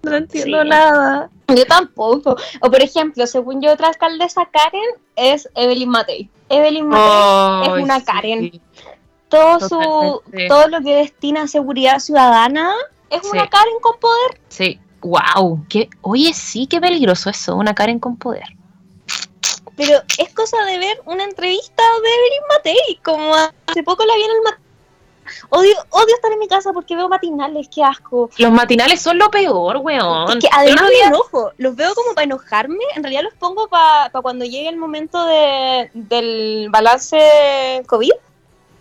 S1: No entiendo
S2: Sí.
S1: nada.
S2: Yo tampoco. O por ejemplo, según yo, otra alcaldesa Karen es Evelyn Matei. Evelyn Matei es una Karen. todo su todo lo que destina a seguridad ciudadana es
S1: Sí.
S2: una Karen con poder.
S1: Sí, wow. ¿Qué? Oye, sí, qué peligroso eso, una Karen con poder.
S2: Pero es cosa de ver una entrevista de Evelyn Matei, como hace poco la vi en el Odio, odio estar en mi casa porque veo matinales, qué asco.
S1: Los matinales son lo peor, weón.
S2: Es que además me enojo, los veo como para enojarme, en realidad los pongo para cuando llegue el momento de, del balance COVID,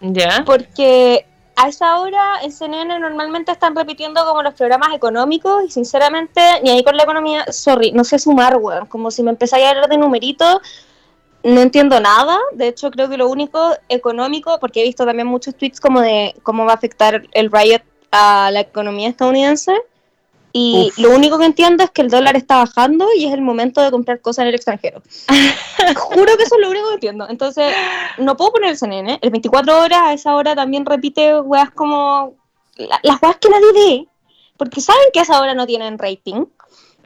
S1: Ya.
S2: porque a esa hora en CNN normalmente están repitiendo como los programas económicos y sinceramente ni ahí con la economía, sorry, no sé sumar, weón, como si me empezáis a hablar de numeritos, no entiendo nada, de hecho creo que lo único económico, porque he visto también muchos tweets como de cómo va a afectar el riot a la economía estadounidense, y
S1: Uf.
S2: lo único que entiendo es que el dólar está bajando y es el momento de comprar cosas en el extranjero. [laughs] Juro que eso es lo único que entiendo. Entonces, no puedo poner el CNN. El 24 horas a esa hora también repite weas como la- las weas que nadie ve, porque saben que a esa hora no tienen rating.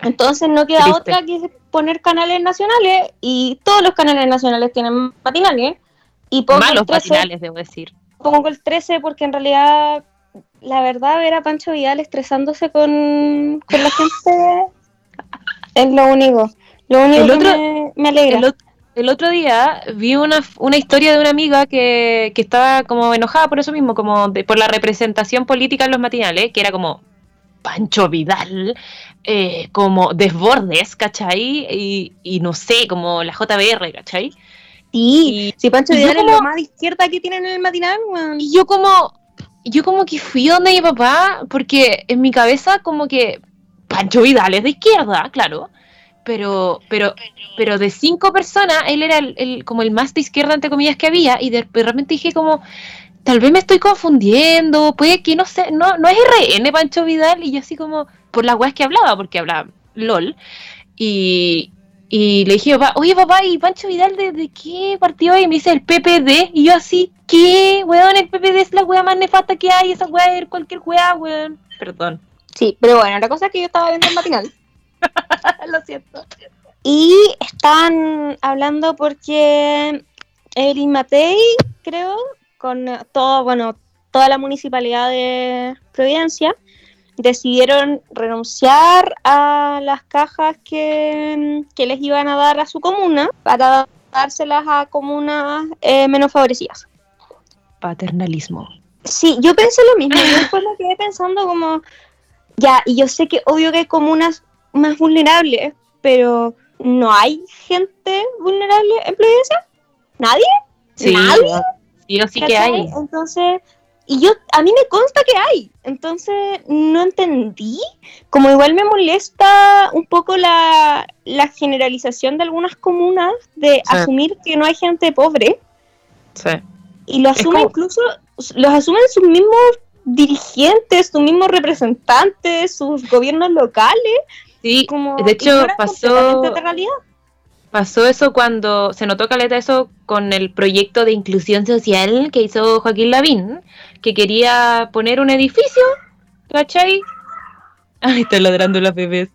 S2: Entonces no queda
S1: Triste.
S2: otra que poner canales nacionales y todos los canales nacionales tienen matinales. Y pongo
S1: Malos
S2: el 13,
S1: matinales, debo decir.
S2: pongo el 13 porque en realidad, la verdad, ver a Pancho Vidal estresándose con, con la gente [laughs] es lo único. Lo único
S1: El
S2: que me, me alegra.
S1: El otro día vi una, una historia de una amiga que, que estaba como enojada por eso mismo, como de- por la representación política en los matinales, que era como Pancho Vidal, eh, como Desbordes, ¿cachai? Y, y no sé, como la JBR, ¿cachai?
S2: Sí,
S1: Y,
S2: si Pancho Vidal es
S1: como-
S2: lo más de izquierda que tienen en el matinal,
S1: y yo como, yo como que fui donde mi papá, porque en mi cabeza como que Pancho Vidal es de izquierda, claro, pero, pero, pero de cinco personas, él era el, el- como el más de izquierda, entre comillas, que había, y de, de repente dije como, tal vez me estoy confundiendo, puede que no sé, no, no es RN Pancho Vidal, y yo así como, por las weas que hablaba, porque hablaba LOL, y, y le dije, papá, oye papá, ¿y Pancho Vidal de, de qué partido es? Y me dice el PPD, y yo así, ¿qué? Weón, el PPD es la wea más nefasta que hay, esa wea es cualquier wea, weón. Perdón.
S2: Sí, pero bueno, la cosa es que yo estaba viendo el matinal. [laughs]
S1: Lo siento.
S2: Y están hablando porque Evelyn Matei, creo, con todo, bueno, toda la municipalidad de Providencia, decidieron renunciar a las cajas que, que les iban a dar a su comuna para dárselas a comunas eh, menos favorecidas.
S1: Paternalismo.
S2: Sí, yo pensé lo mismo. Yo después me quedé pensando como, ya, y yo sé que obvio que hay comunas más vulnerables, pero ¿no hay gente vulnerable en Providencia? ¿Nadie?
S1: Sí,
S2: ¿Nadie?
S1: Sí o sí que hay.
S2: Entonces, y yo, a mí me consta que hay. Entonces, no entendí. Como igual me molesta un poco la, la generalización de algunas comunas de
S1: Sí.
S2: asumir que no hay gente pobre.
S1: Sí.
S2: Y lo asumen
S1: como-
S2: incluso, los asumen sus mismos dirigentes, sus mismos representantes, sus gobiernos locales.
S1: Sí,
S2: Como
S1: de hecho pasó,
S2: realidad.
S1: Pasó eso cuando se notó caleta eso con el proyecto de inclusión social que hizo Joaquín Lavín, que quería poner un edificio, ¿cachai? [laughs] Ay, está ladrando las bebés.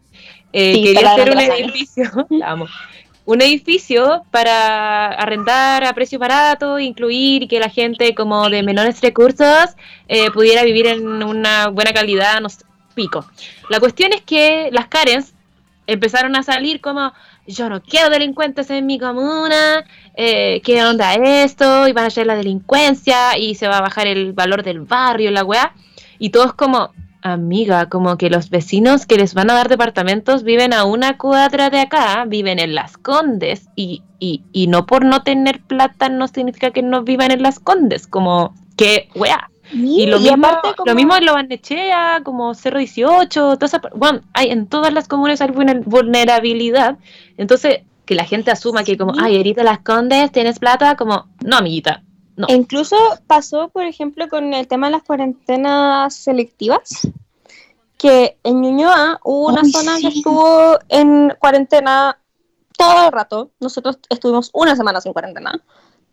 S1: Eh,
S2: Sí,
S1: quería hacer un edificio, [laughs] amo. Un edificio para arrendar a precio barato, incluir y que la gente como de menores recursos eh, pudiera vivir en una buena calidad, no sé, pico. La cuestión es que las Karens empezaron a salir como, yo no quiero delincuentes en mi comuna, eh, ¿qué onda esto? Y van a ser la delincuencia y se va a bajar el valor del barrio, la weá. Y todos como, amiga, como que los vecinos que les van a dar departamentos viven a una cuadra de acá, viven en Las Condes y, y, no por no tener plata no significa que no vivan en Las Condes, como que, weá. Y lo, mismo, lo mismo en Lobanechea, como Cerro 18, toda bueno, hay, en todas las comunas hay vulnerabilidad. Entonces, que la gente asuma que como, ay, Erita Las Condes, tienes plata, como, no, amiguita, no.
S2: Incluso pasó, por ejemplo, con el tema de las cuarentenas selectivas, que en Ñuñoa hubo una zona que estuvo en cuarentena todo el rato. Nosotros estuvimos una semana sin cuarentena.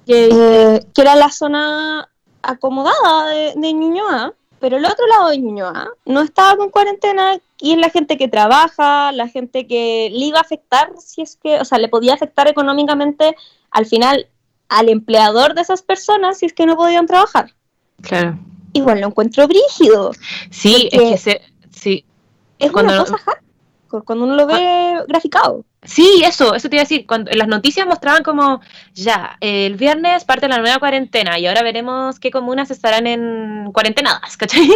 S2: Que, eh, que era la zona acomodada de, de Ñuñoa, pero el otro lado de Ñuñoa no estaba con cuarentena y es la gente que trabaja, la gente que le iba a afectar, si es que, o sea, le podía afectar económicamente al final al empleador de esas personas si es que no podían trabajar.
S1: Claro.
S2: Igual lo encuentro brígido.
S1: Sí, es que se, sí.
S2: Es una cosa cuando uno lo ve graficado.
S1: Sí, eso, eso te iba a decir. Cuando, en las noticias mostraban como, ya, el viernes parte la nueva cuarentena y ahora veremos qué comunas estarán en cuarentenadas, [laughs] ¿cachai?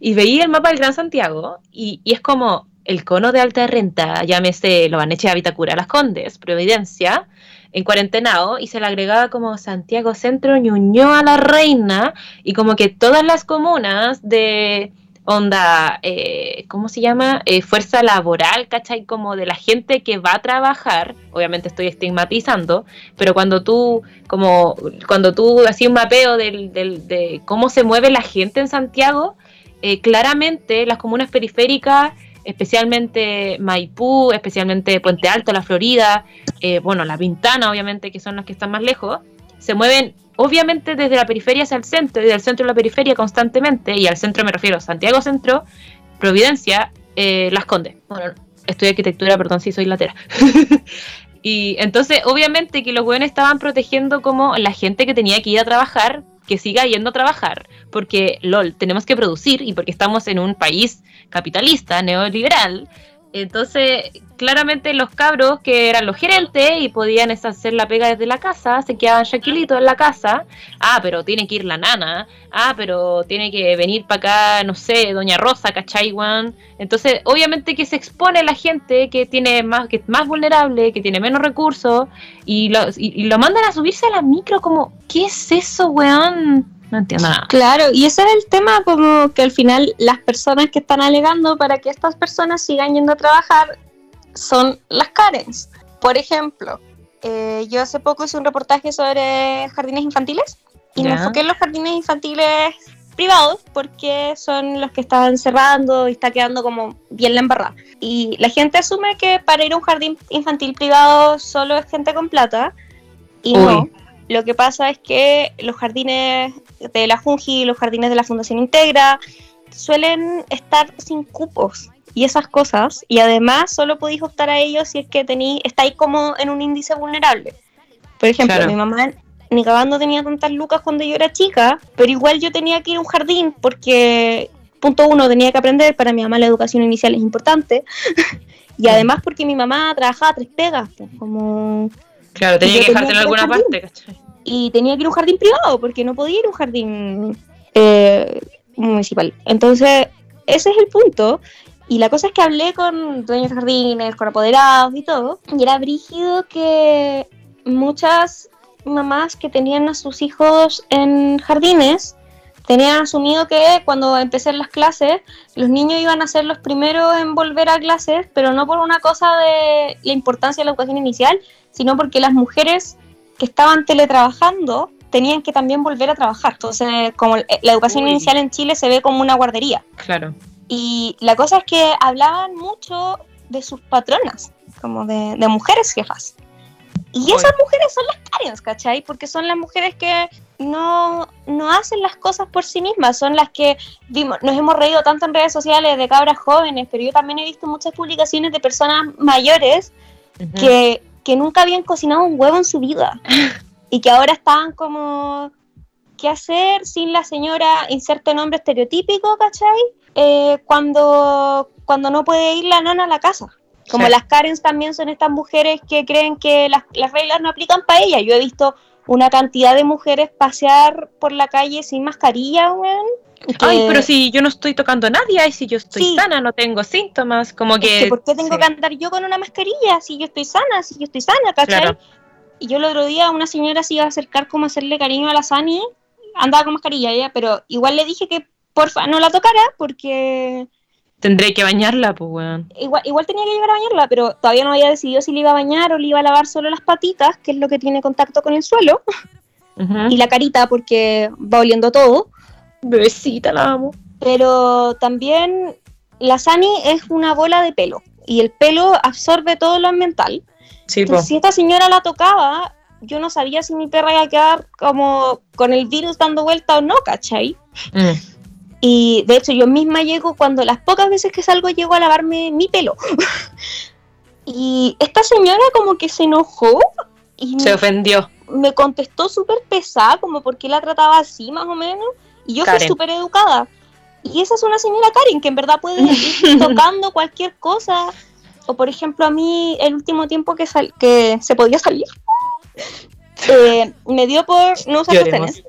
S1: Y veía el mapa del Gran Santiago y, y es como el cono de alta renta, llámese Lobaneche, Vitacura, Las Condes, Providencia, en cuarentenado y se le agregaba como Santiago Centro, Ñuñoa, La Reina y como que todas las comunas de onda, eh, ¿cómo se llama? Eh, fuerza laboral, ¿cachai? Como de la gente que va a trabajar, obviamente estoy estigmatizando, pero cuando tú, como, cuando tú hacías un mapeo del, del, de cómo se mueve la gente en Santiago, eh, claramente las comunas periféricas, especialmente Maipú, especialmente Puente Alto, La Florida, eh, bueno, La Pintana, obviamente, que son las que están más lejos, se mueven obviamente desde la periferia hacia el centro y del centro a la periferia constantemente, y al centro me refiero a Santiago Centro, Providencia, eh, Las Condes. Bueno, estudio arquitectura, perdón si soy latera. [laughs] y entonces, obviamente que los buenos estaban protegiendo como la gente que tenía que ir a trabajar, que siga yendo a trabajar, porque LOL, tenemos que producir y porque estamos en un país capitalista, neoliberal, entonces, claramente los cabros que eran los gerentes y podían hacer la pega desde la casa, se quedaban tranquilitos en la casa. Ah, pero tiene que ir la nana. Ah, pero tiene que venir para acá, no sé, Doña Rosa, ¿cachai, Entonces, obviamente que se expone la gente que tiene más, que es más vulnerable, que tiene menos recursos, y lo, y lo mandan a subirse a la micro como, ¿qué es eso, weón? No entiendo nada.
S2: Claro, y ese es el tema, como que al final las personas que están alegando para que estas personas sigan yendo a trabajar son las Karens. Por ejemplo, eh, yo hace poco hice un reportaje sobre jardines infantiles y me enfoqué en los jardines infantiles privados porque son los que están cerrando y está quedando como bien la embarrada. Y la gente asume que para ir a un jardín infantil privado solo es gente con plata y no. Lo que pasa es que los jardines de la Junji, los jardines de la Fundación Integra, suelen estar sin cupos y esas cosas, y además solo podéis optar a ellos si es que tenéis, estáis como en un índice vulnerable. Por ejemplo, mi mamá ni cagando tenía tantas lucas cuando yo era chica, pero igual yo tenía que ir a un jardín porque, punto uno, tenía que aprender, para mi mamá la educación inicial es importante, [laughs] y además porque mi mamá trabajaba tres pegas, pues, como...
S1: Claro, tenía que dejarte en alguna parte, ¿cachai?
S2: Y tenía que ir a un jardín privado porque no podía ir a un jardín eh, municipal. Entonces, ese es el punto. Y la cosa es que hablé con dueños de jardines, con apoderados y todo, y era brígido que muchas mamás que tenían a sus hijos en jardines tenían asumido que cuando empecé las clases, los niños iban a ser los primeros en volver a clases, pero no por una cosa de la importancia de la educación inicial, sino porque las mujeres que estaban teletrabajando tenían que también volver a trabajar. Entonces, como la educación inicial en Chile se ve como una guardería.
S1: Claro.
S2: Y la cosa es que hablaban mucho de sus patronas, como de, mujeres jefas. Y esas mujeres son las Karens, ¿cachai? Porque son las mujeres que no, no hacen las cosas por sí mismas, son las que vimos, nos hemos reído tanto en redes sociales de cabras jóvenes, pero yo también he visto muchas publicaciones de personas mayores que que nunca habían cocinado un huevo en su vida [laughs] y que ahora estaban como, ¿qué hacer sin la señora, inserte nombre estereotípico, ¿cachai? Eh, cuando, cuando no puede ir la nana a la casa. Como
S1: Sí.
S2: las Karens también son estas mujeres que creen que las, las reglas no aplican para ellas. Yo he visto una cantidad de mujeres pasear por la calle sin mascarilla, weón. que-
S1: Ay, pero si yo no estoy tocando a nadie, ay, si yo estoy
S2: Sí.
S1: sana, no tengo síntomas, como
S2: es
S1: que...
S2: que ¿Por qué tengo
S1: sí.
S2: que andar yo con una mascarilla si yo estoy sana, si yo estoy sana, ¿cachai?
S1: Claro.
S2: Y yo el otro día una señora se iba a acercar como a hacerle cariño a la Sani, andaba con mascarilla ella, pero igual le dije que porfa no la tocara porque
S1: Tendré que bañarla, pues, weón.
S2: igual, igual tenía que llegar a bañarla, pero todavía no había decidido si le iba a bañar o le iba a lavar solo las patitas, que es lo que tiene contacto con el suelo, [laughs] y la carita porque va oliendo todo.
S1: Bebecita, la amo.
S2: Pero también la Sani es una bola de pelo y el pelo absorbe todo lo ambiental.
S1: Sí,
S2: Entonces,
S1: pues.
S2: si esta señora la tocaba, yo no sabía si mi perra iba a quedar como con el virus dando vuelta o no, ¿cachai?
S1: Mm.
S2: Y de hecho yo misma llego, cuando las pocas veces que salgo, llego a lavarme mi pelo. [laughs] y esta señora como que se enojó y
S1: Se ofendió.
S2: me contestó súper pesada, como por qué la trataba así más o menos. Y yo fui
S1: Karen.
S2: súper educada. Y esa es una señora Karen, que en verdad puede [laughs] ir tocando cualquier cosa. O por ejemplo, a mí el último tiempo que, sal- que se podía salir, [laughs] eh, me dio por no usar sostenes.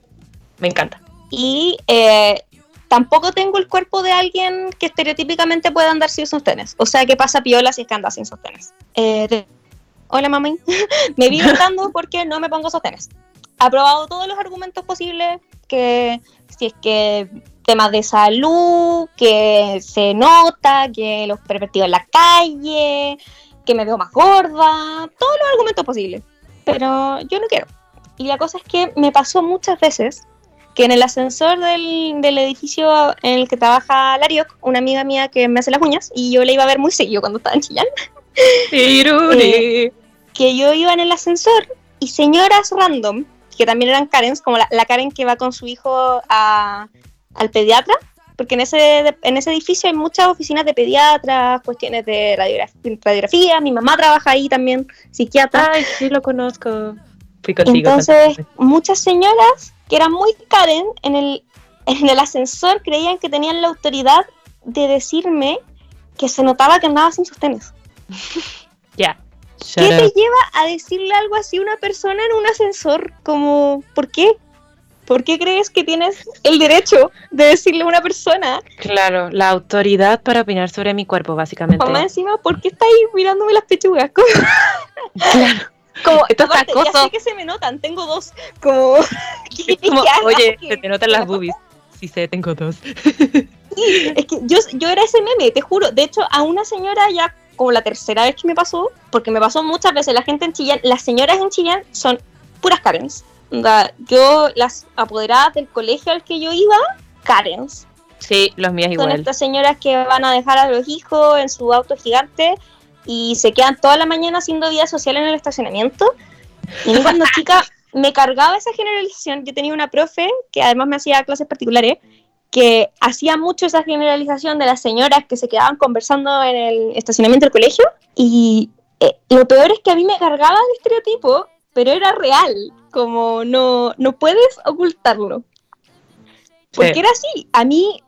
S1: Me encanta.
S2: Y eh, tampoco tengo el cuerpo de alguien que estereotípicamente pueda andar sin sostenes. O sea, que pasa piola si es que anda sin sostenes. Eh, Hola, mami. [laughs] me vi gritando porque no me pongo sostenes. Ha probado todos los argumentos posibles que si es que temas de salud, que se nota, que los pervertidos en la calle, que me veo más gorda, todos los argumentos posibles. Pero yo no quiero. Y la cosa es que me pasó muchas veces que en el ascensor del, del edificio en el que trabaja Larioc, una amiga mía que me hace las uñas, y yo la iba a ver muy seguido cuando estaba en Chillán, [laughs]
S1: Tiruri.
S2: que yo iba en el ascensor y señoras random, que también eran Karens, como la, la Karen que va con su hijo a- al pediatra, porque en ese, en ese edificio hay muchas oficinas de pediatras, cuestiones de radiografía, radiografía, mi mamá trabaja ahí también, psiquiatra.
S1: Ay, sí lo conozco.
S2: Entonces, muchas señoras que eran muy Karen en el, en el ascensor creían que tenían la autoridad de decirme que se notaba que andaba sin sostenes. [laughs]
S1: Ya.
S2: ¿Qué
S1: Shut
S2: te
S1: up.
S2: lleva a decirle algo así a una persona en un ascensor? Como, ¿por qué? ¿Por qué crees que tienes el derecho de decirle a una persona?
S1: Claro, la autoridad para opinar sobre mi cuerpo, básicamente.
S2: Mamá, encima, ¿por qué estáis mirándome las pechugas? [laughs]
S1: Claro.
S2: Como
S1: Esto es
S2: aparte, ya
S1: acoso.
S2: sé que se me notan, tengo dos. Como, [laughs] ¿qué-
S1: Es como, oye,
S2: ¿Qué-
S1: se te notan las
S2: la-
S1: boobies. Sí sé, tengo dos.
S2: Es que yo, yo era ese meme, te juro. De hecho, a una señora ya, como la tercera vez que me pasó, porque me pasó muchas veces, la gente en Chillán, las señoras en Chillán son puras Karens. Yo, las apoderadas del colegio al que yo iba, Karens.
S1: Sí, los míos
S2: Son
S1: igual.
S2: estas señoras que van a dejar a los hijos en su auto gigante y se quedan toda la mañana haciendo vida social en el estacionamiento. Y mí cuando chica [laughs] me cargaba esa generalización. Yo tenía una profe que además me hacía clases particulares que hacía mucho esa generalización de las señoras que se quedaban conversando en el estacionamiento del colegio y eh, lo peor es que a mí me cargaba el estereotipo, pero era real, como no, no puedes ocultarlo. Porque
S1: Sí.
S2: era así, a mí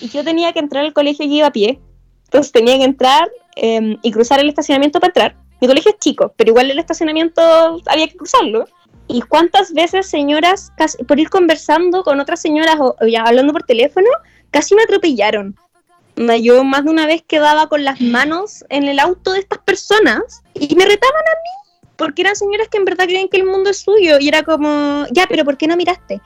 S2: yo tenía que entrar al colegio y iba a pie, entonces tenía que entrar eh, y cruzar el estacionamiento para entrar. Mi colegio es chico, pero igual el estacionamiento había que cruzarlo. ¿Y cuántas veces señoras, casi- por ir conversando con otras señoras o, o ya hablando por teléfono, casi me atropellaron? Yo más de una vez quedaba con las manos en el auto de estas personas y me retaban a mí, porque eran señoras que en verdad creen que el mundo es suyo y era como, ya, pero ¿por qué no miraste?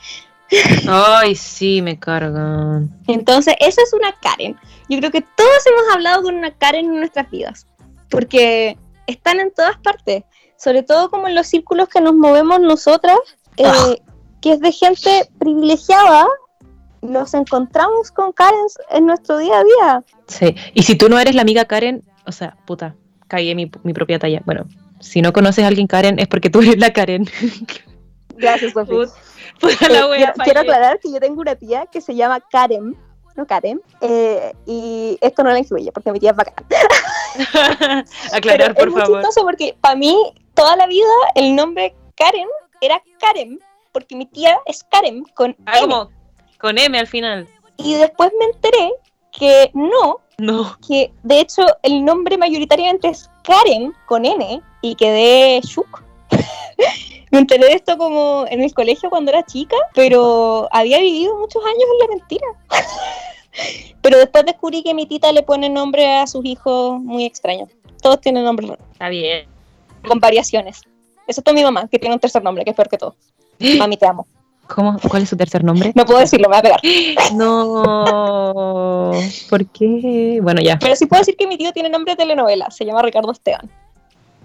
S1: Ay, sí, me cargan.
S2: Entonces, esa es una Karen. Yo creo que todos hemos hablado con una Karen en nuestras vidas, porque están en todas partes, sobre todo como en los círculos que nos movemos nosotras, eh,
S1: Ah.
S2: que es de gente privilegiada, nos encontramos con Karen en nuestro día a día.
S1: Sí. Y si tú no eres la amiga Karen, o sea, puta, cagué mi, mi propia talla. Bueno, si no conoces a alguien Karen, es porque tú eres la Karen. [laughs]
S2: Gracias,
S1: puta
S2: Eh,
S1: la
S2: quiero, quiero aclarar que yo tengo una tía que se llama Karen, no Karen, eh, y esto no la incluye porque mi tía es bacán. [laughs]
S1: Aclarar,
S2: Pero
S1: por
S2: es muy
S1: favor.
S2: chistoso porque para mí toda la vida el nombre Karen era Karen, porque mi tía es Karen con
S1: Ah,
S2: M.
S1: como con M al final.
S2: Y después me enteré que no,
S1: No.
S2: que de hecho el nombre mayoritariamente es Karen con N y quedé shook. [laughs] Me enteré de esto como en el colegio cuando era chica, pero había vivido muchos años en la mentira. [laughs] pero después descubrí que mi tita le pone nombre a sus hijos muy extraños. Todos tienen nombres raros,
S1: Está bien.
S2: con variaciones. Eso es mi mamá, que tiene un tercer nombre, que es peor que todo. [laughs] Mami, te amo.
S1: ¿Cómo? ¿Cuál es su tercer nombre?
S2: No puedo decirlo, me va a pegar. [laughs]
S1: No. ¿Por qué? Bueno, ya.
S2: Pero sí puedo decir que mi tío tiene nombre de telenovela, se llama Ricardo Esteban.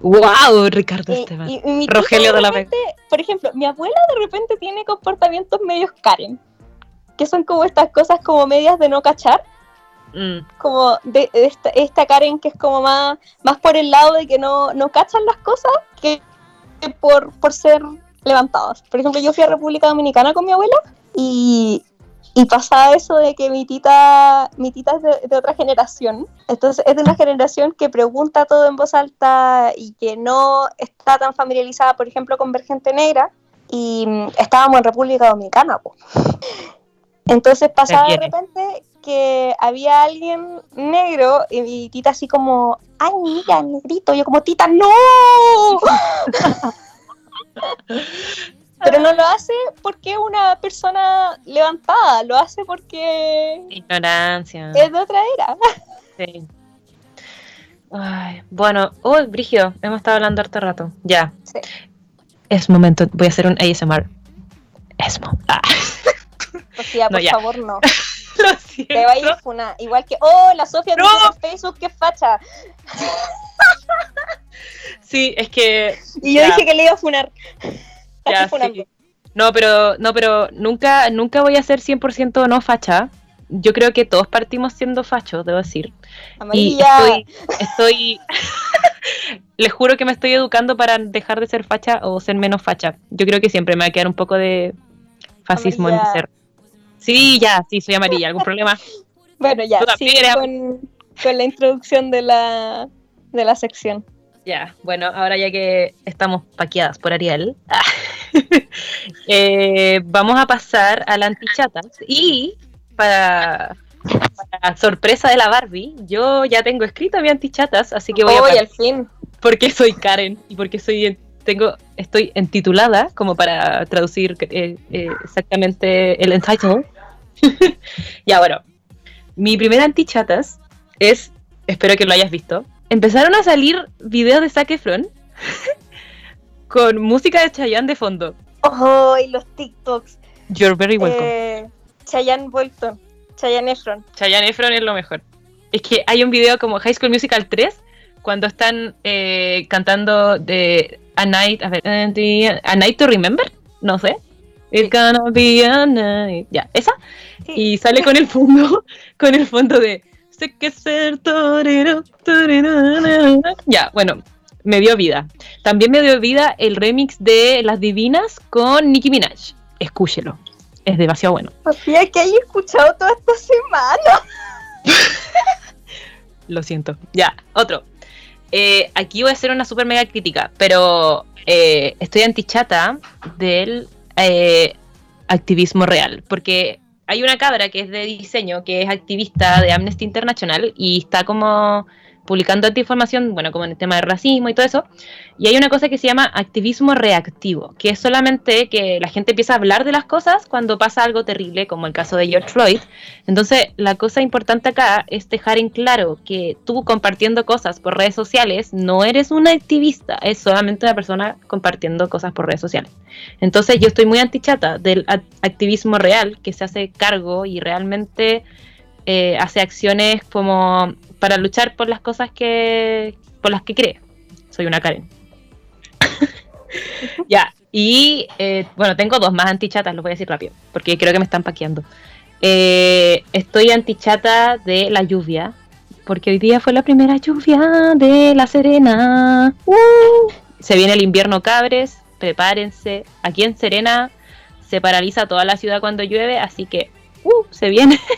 S1: ¡Wow! Ricardo
S2: Y-
S1: Esteban.
S2: y- y
S1: Rogelio de la
S2: repente, Por ejemplo, mi abuela de repente tiene comportamientos medios Karen, que son como estas cosas como medias de no cachar,
S1: Mm,
S2: como de, de esta, esta Karen que es como más, más por el lado de que no, no cachan las cosas que, que por, por ser levantadas. Por ejemplo, yo fui a República Dominicana con mi abuela y, y pasaba eso de que mi tita, mi tita es de, de otra generación. Entonces es de una generación que pregunta todo en voz alta y que no está tan familiarizada, por ejemplo, con ver gente negra. Y mm, estábamos en República Dominicana. po. Entonces pasaba de repente que había alguien negro y mi tita así como, ay, mira, negrito. Yo como, tita, no. [laughs] Pero no lo hace porque es una persona levantada, lo hace porque
S1: ignorancia.
S2: es de otra era.
S1: Sí. Ay, bueno, oh, Brigio, hemos estado hablando harto rato. Ya.
S2: Sí.
S1: Es momento, voy a hacer un ASMR. Esmo. Ah, No,
S2: por favor, no. [laughs]
S1: lo siento.
S2: Te va a ir funa. Igual que, oh, la Sofía
S1: No.
S2: dice en Facebook que facha. [laughs]
S1: Sí, es que.
S2: Y yo
S1: Ya.
S2: dije que le iba a funar. [laughs]
S1: Ya, sí. No, pero, no, pero nunca, nunca voy a ser 100% no facha. Yo creo que todos partimos siendo fachos, debo decir. Y estoy, estoy [laughs] les juro que me estoy educando para dejar de ser facha o ser menos facha. Yo creo que siempre me va a quedar un poco de fascismo en mi ser. Sí, ya, sí, soy amarilla, ¿algún problema? [laughs]
S2: Bueno, ya,
S1: eres-
S2: con, con la introducción de la, de la sección.
S1: Ya, bueno, ahora ya que estamos paqueadas por Ariel, [laughs] eh, vamos a pasar a la antichatas y para, para sorpresa de la Barbie, yo ya tengo escrito mi antichatas, así que voy a
S2: Hoy,
S1: par-
S2: al fin.
S1: porque soy Karen y porque soy tengo estoy entitulada como para traducir eh, eh, exactamente el entitled. [laughs] ya bueno, mi primera antichatas es, espero que lo hayas visto, empezaron a salir videos de Zac Efron [laughs] con música de Chayanne de fondo.
S2: Hoy, los TikToks.
S1: You're very welcome.
S2: Eh, Chayanne Bolton. Chayanne Efron.
S1: Chayanne Efron es lo mejor. Es que hay un video como High School Musical 3 cuando están eh, cantando de A Night, a ver, A Night to Remember, no sé. It's gonna be a night. Ya, esa.
S2: Sí.
S1: Y sale con el fondo, [laughs] con el fondo de Sé que ser torero, torero, na, na". Ya, bueno, me dio vida. También me dio vida el remix de Las Divinas con Nicki Minaj. Escúchelo. Es demasiado bueno.
S2: Sofía, que hay escuchado toda esta semana. [laughs]
S1: Lo siento. Ya, otro. Eh, aquí voy a hacer una super mega crítica, pero eh, estoy antichata del eh, activismo real, porque hay una cabra que es de diseño, que es activista de Amnesty International y está como publicando antiinformación, bueno, como en el tema de racismo y todo eso, y hay una cosa que se llama activismo reactivo, que es solamente que la gente empieza a hablar de las cosas cuando pasa algo terrible, como el caso de George Floyd. Entonces, la cosa importante acá es dejar en claro que tú compartiendo cosas por redes sociales no eres una activista, es solamente una persona compartiendo cosas por redes sociales. Entonces, yo estoy muy antichata del act- activismo real que se hace cargo y realmente eh, hace acciones como para luchar por las cosas que por las que cree. Soy una Karen. [laughs] ya, y eh, bueno, tengo dos más antichatas, los voy a decir rápido, porque creo que me están paqueando. Eh, estoy antichata de la lluvia, porque hoy día fue la primera lluvia de La Serena. ¡Uh! Se viene el invierno cabres, prepárense. Aquí en Serena se paraliza toda la ciudad cuando llueve, así que ¡uh! se viene. [laughs]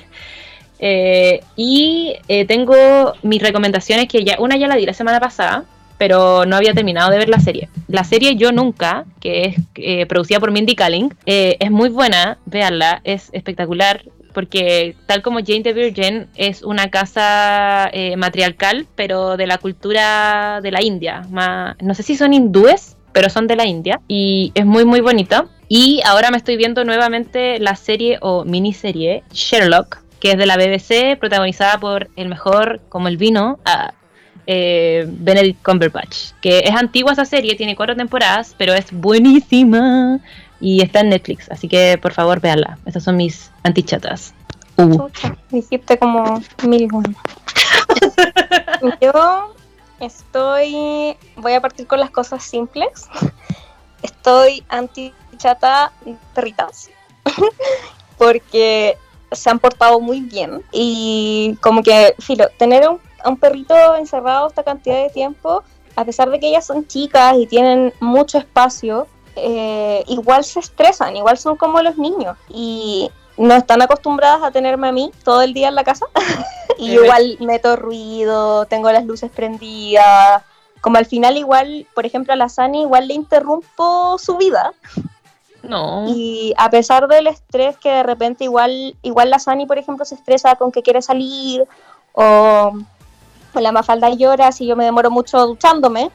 S1: Eh, y eh, tengo mis recomendaciones que ya, una ya la di la semana pasada, pero no había terminado de ver la serie. La serie Yo Nunca, que es eh, producida por Mindy Kaling, eh, es muy buena, véanla, es espectacular porque tal como Jane the Virgin es una casa eh, matriarcal, pero de la cultura de la India. no sé si son hindúes, pero son de la India y es muy muy bonita. Y ahora me estoy viendo nuevamente la serie o miniserie Sherlock, que es de la BBC, protagonizada por el mejor, como el vino, eh, Benedict Cumberbatch. Que es antigua esa serie, tiene cuatro temporadas, pero es buenísima y está en Netflix, así que por favor véanla. Estas son mis antichatas.
S2: Uh. dijiste como mil [laughs] Yo estoy. Voy a partir con las cosas simples. Estoy antichata perritas. [laughs] Porque se han portado muy bien. Y como que, filo, tener un, un perrito encerrado esta cantidad de tiempo, a pesar de que ellas son chicas y tienen mucho espacio, eh, igual se estresan, igual son como los niños. Y no están acostumbradas a tenerme a mí todo el día en la casa. [laughs] y igual meto ruido, tengo las luces prendidas. Como al final igual, por ejemplo, a la Sani igual le interrumpo su vida.
S1: No.
S2: Y a pesar del estrés que de repente igual, igual la Sani, por ejemplo, se estresa con que quiere salir o, o la Mafalda llora si yo me demoro mucho duchándome,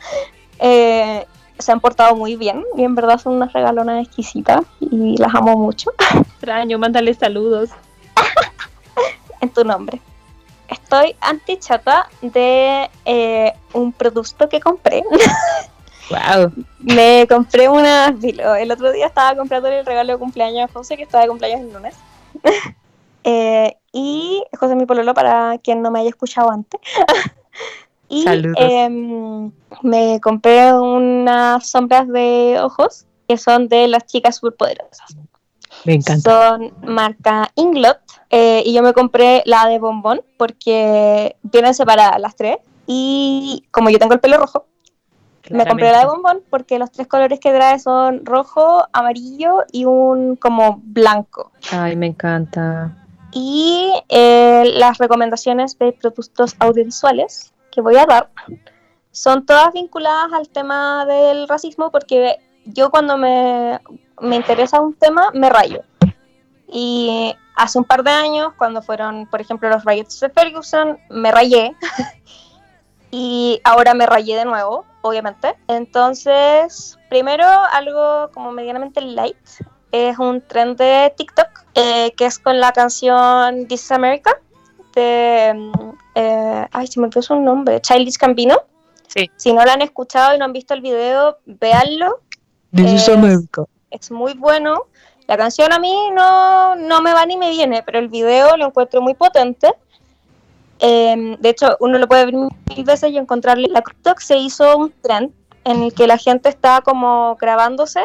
S2: eh, se han portado muy bien y en verdad son unas regalonas exquisitas y las amo mucho.
S1: Extraño, mándale saludos. [laughs]
S2: en tu nombre. Estoy antichata de eh, un producto que compré. [laughs]
S1: Wow.
S2: Me compré una. El otro día estaba comprando el regalo de cumpleaños a José, que estaba de cumpleaños el lunes. [laughs] Eh, y José mi pololo, para quien no me haya escuchado antes. [laughs] Y em, me compré unas sombras de ojos que son de las chicas superpoderosas.
S1: Me encanta.
S2: Son marca Inglot eh, y yo me compré la de bombón porque vienen separadas las tres. Y como yo tengo el pelo rojo, me compré la de bombón porque los tres colores que trae son rojo, amarillo y un como blanco.
S1: Ay, me encanta.
S2: Y eh, las recomendaciones de productos audiovisuales que voy a dar son todas vinculadas al tema del racismo porque yo cuando me, me interesa un tema me rayo. Y hace un par de años, cuando fueron, por ejemplo, los riots de Ferguson, me rayé. [laughs] y ahora me rayé de nuevo, obviamente. Entonces, primero algo como medianamente light. Es un tren de TikTok eh, que es con la canción This is America de eh, ay, se me olvidó su nombre, Childish Campino.
S1: Sí.
S2: Si no la han escuchado y no han visto el video, véanlo.
S1: Es,
S2: es muy bueno. La canción a mí no, no me va ni me viene, pero el video lo encuentro muy potente. Em, de hecho, uno lo puede ver mil veces y encontrarle. La TikTok se hizo un trend en el que la gente está como grabándose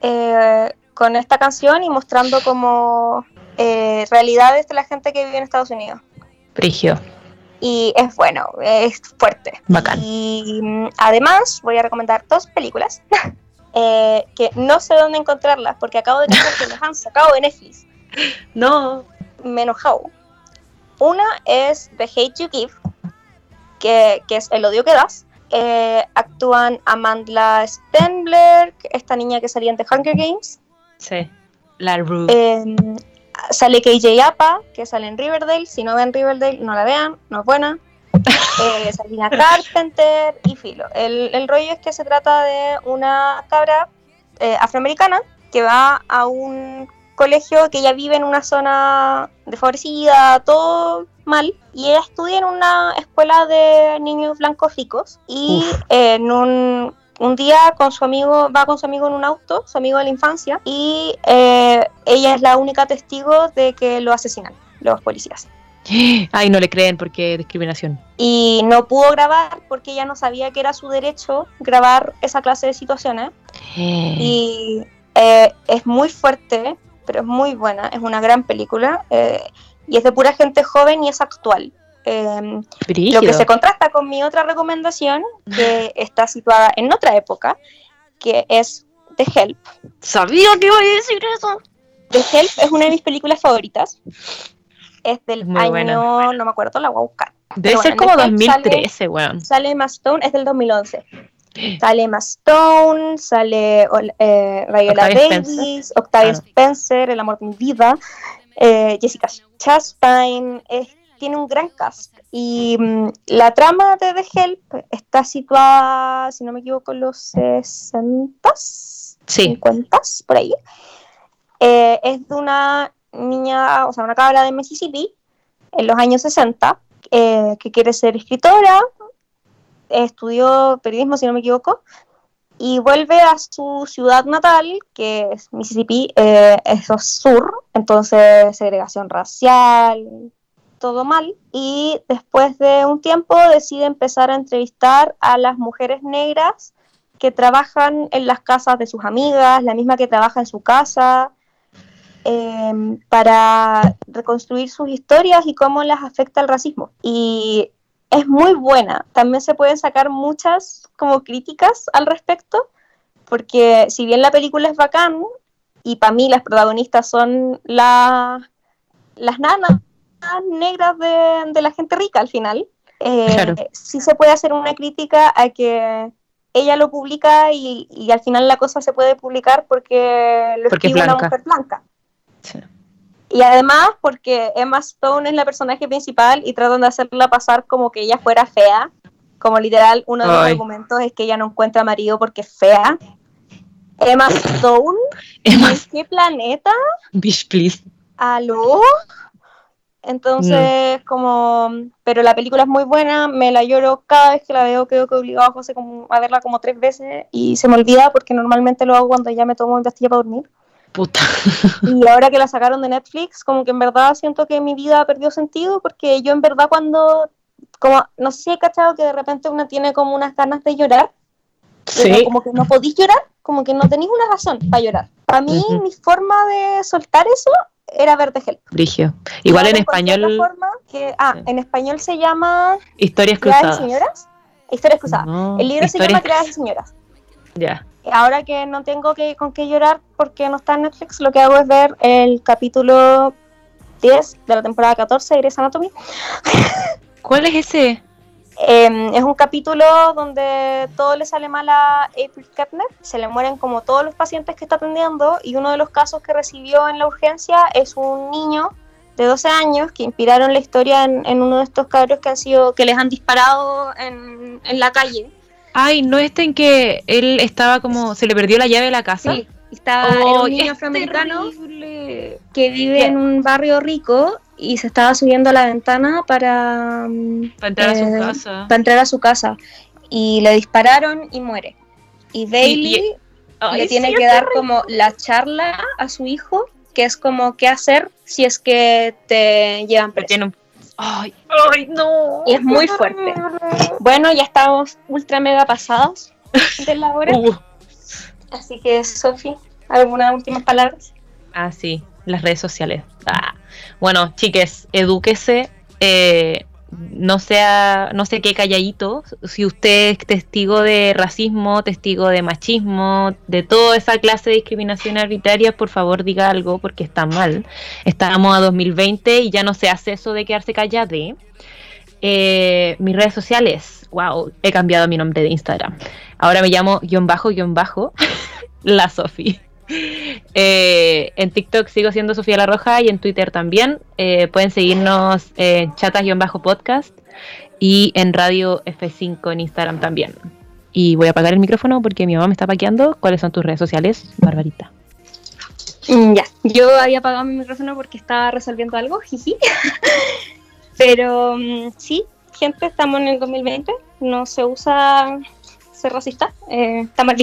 S2: eh, con esta canción y mostrando como eh, realidades de la gente que vive en Estados Unidos.
S1: Prigio
S2: y es bueno, es fuerte.
S1: Bacán.
S2: Y mm, además voy a recomendar dos películas [laughs] eh, que no sé dónde encontrarlas porque acabo de decir que las han sacado de Netflix. [laughs]
S1: No.
S2: Me enojado. Una es The Hate You Give, que, que es El odio que das. Eh, actúan Amanda Stenberg, esta niña que salía en The Hunger Games.
S1: Sí, la Ruth.
S2: Eh, sale KJ Apa, que sale en Riverdale. Si no ven Riverdale, no la vean, no es buena. [laughs] Eh, Salina Carpenter y Filo. El, el, rollo es que se trata de una cabra eh, afroamericana que va a un colegio que ella vive en una zona desfavorecida, todo mal, y ella estudia en una escuela de niños blancos ricos y en un un día con su amigo, va con su amigo en un auto, su amigo de la infancia, y eh, ella es la única testigo de que lo asesinan los policías. [gasps]
S1: Ay, no le creen porque discriminación.
S2: Y no pudo grabar porque ella no sabía que era su derecho grabar esa clase de situaciones.
S1: Eh.
S2: Y eh, es muy fuerte, pero es muy buena, es una gran película. y es de pura gente joven y es actual. Em, lo que se contrasta con mi otra recomendación, que [laughs] está situada en otra época, que es The Help.
S1: Sabía que iba a decir eso.
S2: The Help es una de mis películas favoritas. es del
S1: Muy
S2: año,
S1: buena.
S2: no me acuerdo, la voy a buscar.
S1: Debe
S2: Pero
S1: ser
S2: bueno,
S1: como
S2: en Netflix
S1: 2013, weón.
S2: Sale Emma Stone, es del 2011. [gasps] Sale Emma Stone, sale eh,
S1: Octavia
S2: Davis, Octavia
S1: Ah.
S2: Spencer, El amor de mi vida, eh, Jessica Chastain, tiene un gran cast. Y mm, la trama de The Help está situada, si no me equivoco, en los 60
S1: Sí,
S2: 50 por ahí. Eh, es de una niña, o sea, una cabra de Mississippi en los años 60 eh, que quiere ser escritora, estudió periodismo, si no me equivoco, y vuelve a su ciudad natal, que es Mississippi, eh, eso es sur, entonces segregación racial, todo mal, y después de un tiempo decide empezar a entrevistar a las mujeres negras que trabajan en las casas de sus amigas, la misma que trabaja en su casa, eh, para reconstruir sus historias y cómo las afecta el racismo. Y es muy buena. También se pueden sacar muchas como críticas al respecto, porque si bien la película es bacán, y para mí las protagonistas son la- las nanas negras de, de la gente rica al final, eh,
S1: Claro.
S2: sí se puede hacer una crítica a que ella lo publica y, y al final la cosa se puede publicar porque lo
S1: Porque es
S2: escribe una
S1: blanca.
S2: mujer blanca.
S1: sí.
S2: Y además porque Emma Stone es la personaje principal y tratan de hacerla pasar como que ella fuera fea. Como literal, uno de los
S1: Ay.
S2: argumentos es que ella no encuentra marido porque es fea. Emma Stone, [laughs]
S1: Emma,
S2: ¿en qué planeta?
S1: bitch, please.
S2: ¿Aló? Entonces, como... Pero la película es muy buena, me la lloro cada vez que la veo, creo que obligado a José como a verla como tres veces y se me olvida porque normalmente lo hago cuando ya me tomo mi pastilla para dormir.
S1: Puta. [laughs]
S2: Y ahora que la sacaron de Netflix, como que en verdad siento que mi vida perdió sentido, porque yo en verdad cuando, como, no sé si he cachado que de repente uno tiene como unas ganas de llorar, pero
S1: Sí.
S2: como que no podéis llorar, como que no tenéis una razón para llorar. Para mí, mi forma de soltar eso era ver The Help.
S1: Brigio. Igual en español,
S2: forma que, ah, en español se llama
S1: historias
S2: y
S1: cruzadas.
S2: Señoras. Historias cruzadas.
S1: No,
S2: El libro se llama Criadas y Señoras.
S1: Ya.
S2: Ahora que no tengo que, con qué llorar porque no está en Netflix, lo que hago es ver el capítulo 10 de la temporada 14 de Grey's Anatomy.
S1: ¿Cuál es ese?
S2: Eh, es un capítulo donde todo le sale mal a April Kettner, se le mueren como todos los pacientes que está atendiendo y uno de los casos que recibió en la urgencia es un niño de 12 años que inspiraron la historia en, en uno de estos cabros que han sido que les han disparado en, en la calle.
S1: Ay, ¿no este en que él estaba como, se le perdió la llave de la casa?
S2: Sí, estaba era
S1: Oh,
S2: un niño
S1: es
S2: afroamericano
S1: terrible.
S2: que vive en un barrio rico y se estaba subiendo a la ventana para, mm,
S1: Para entrar a su
S2: eh,
S1: casa.
S2: para entrar a su casa y le dispararon y muere. Y Bailey le tiene
S1: sí,
S2: que dar como la charla a su hijo, que es como qué hacer si es que te llevan preso.
S1: Tiene un- Ay, ay, no.
S2: Y es muy fuerte. Bueno, ya estamos ultra mega pasados de la hora,
S1: Uh.
S2: así que Sofi, ¿algunas últimas palabras?
S1: Ah, sí, las redes sociales. Ah. Bueno, chiques, edúquese. eh, no sea, no sé qué calladito. Si usted es testigo de racismo, testigo de machismo, de toda esa clase de discriminación arbitraria, por favor diga algo porque está mal. Estamos a 2020 y ya no se hace eso de quedarse callado. Eh, mis redes sociales, wow, he cambiado mi nombre de Instagram. Ahora me llamo guion bajo, guion bajo, [laughs] la Sofi. Eh, en TikTok sigo siendo Sofía La Roja y en Twitter también. Eh, pueden seguirnos en chatas-podcast y en Radio F5 en Instagram también. Y voy a apagar el micrófono porque mi mamá me está paqueando. ¿Cuáles son tus redes sociales, Barbarita?
S2: Mm, Ya, yo había apagado mi micrófono porque estaba resolviendo algo, jiji. [laughs] Pero mm, sí, gente, estamos en el 2020, no se usa ser racista, eh, está mal.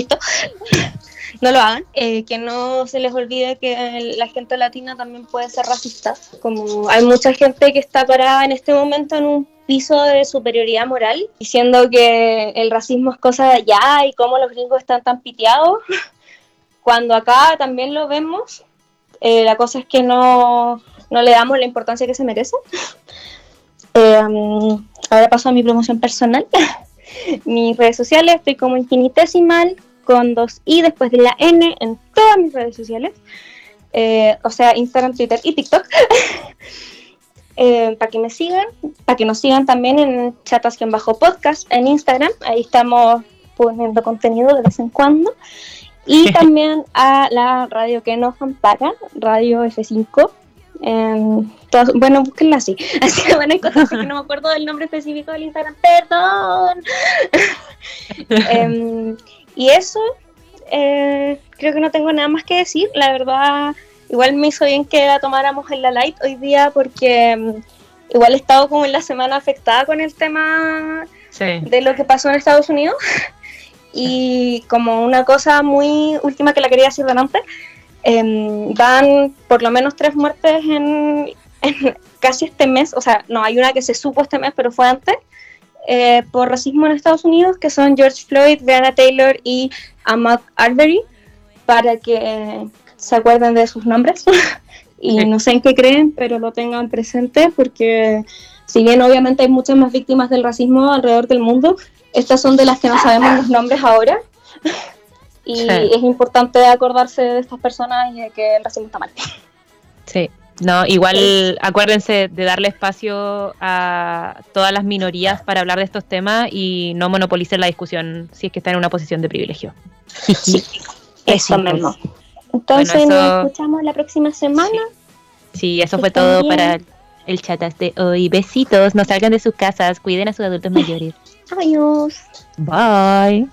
S2: No lo hagan. Eh, que no se les olvide que la gente latina también puede ser racista. Como hay mucha gente que está parada en este momento en un piso de superioridad moral, diciendo que el racismo es cosa de allá y cómo los gringos están tan piteados [laughs] cuando acá también lo vemos, eh, la cosa es que no, no le damos la importancia que se merece. [laughs] Eh, ahora paso a mi promoción personal. [laughs] mis redes sociales, estoy como infinitesimal, con dos i después de la n en todas mis redes sociales. Eh, o sea, Instagram, Twitter y TikTok. [laughs] eh, para que me sigan, para que nos sigan también en bajo podcast en Instagram, ahí estamos poniendo contenido de vez en cuando. Y [laughs] también a la radio que nos ampara, Radio F5. bueno, búsquenla así. [laughs] Así que bueno, hay cosas que no me acuerdo del nombre específico del Instagram, perdón. Em, y eso, eh, creo que no tengo nada más que decir. La verdad, igual me hizo bien que la tomáramos en la light hoy día porque mm, igual he estado como en la semana afectada con el tema de lo que pasó en Estados Unidos. [laughs] y como una cosa muy última que la quería decir delante, eh, dan por lo menos tres muertes [laughs] en, casi este mes, o sea, no, hay una que se supo este mes, pero fue antes, eh, por racismo en Estados Unidos, que son George Floyd, Breonna Taylor y Ahmaud Arbery, para que se acuerden de sus nombres [laughs] y no sé en qué creen, pero lo tengan presente porque si bien obviamente hay muchas más víctimas del racismo alrededor del mundo, estas son de las que no sabemos los nombres ahora. [laughs] y es importante acordarse de estas personas y de que el racismo está mal.
S1: Sí, no, igual acuérdense de darle espacio a todas las minorías para hablar de estos temas y no monopolicen la discusión si es que están en una posición de privilegio.
S2: Sí, eso mismo. Entonces nos escuchamos la próxima semana.
S1: Sí, eso fue todo para el chat de hoy. Besitos, no salgan de sus casas, cuiden a sus adultos [laughs] mayores.
S2: Adiós.
S1: Bye.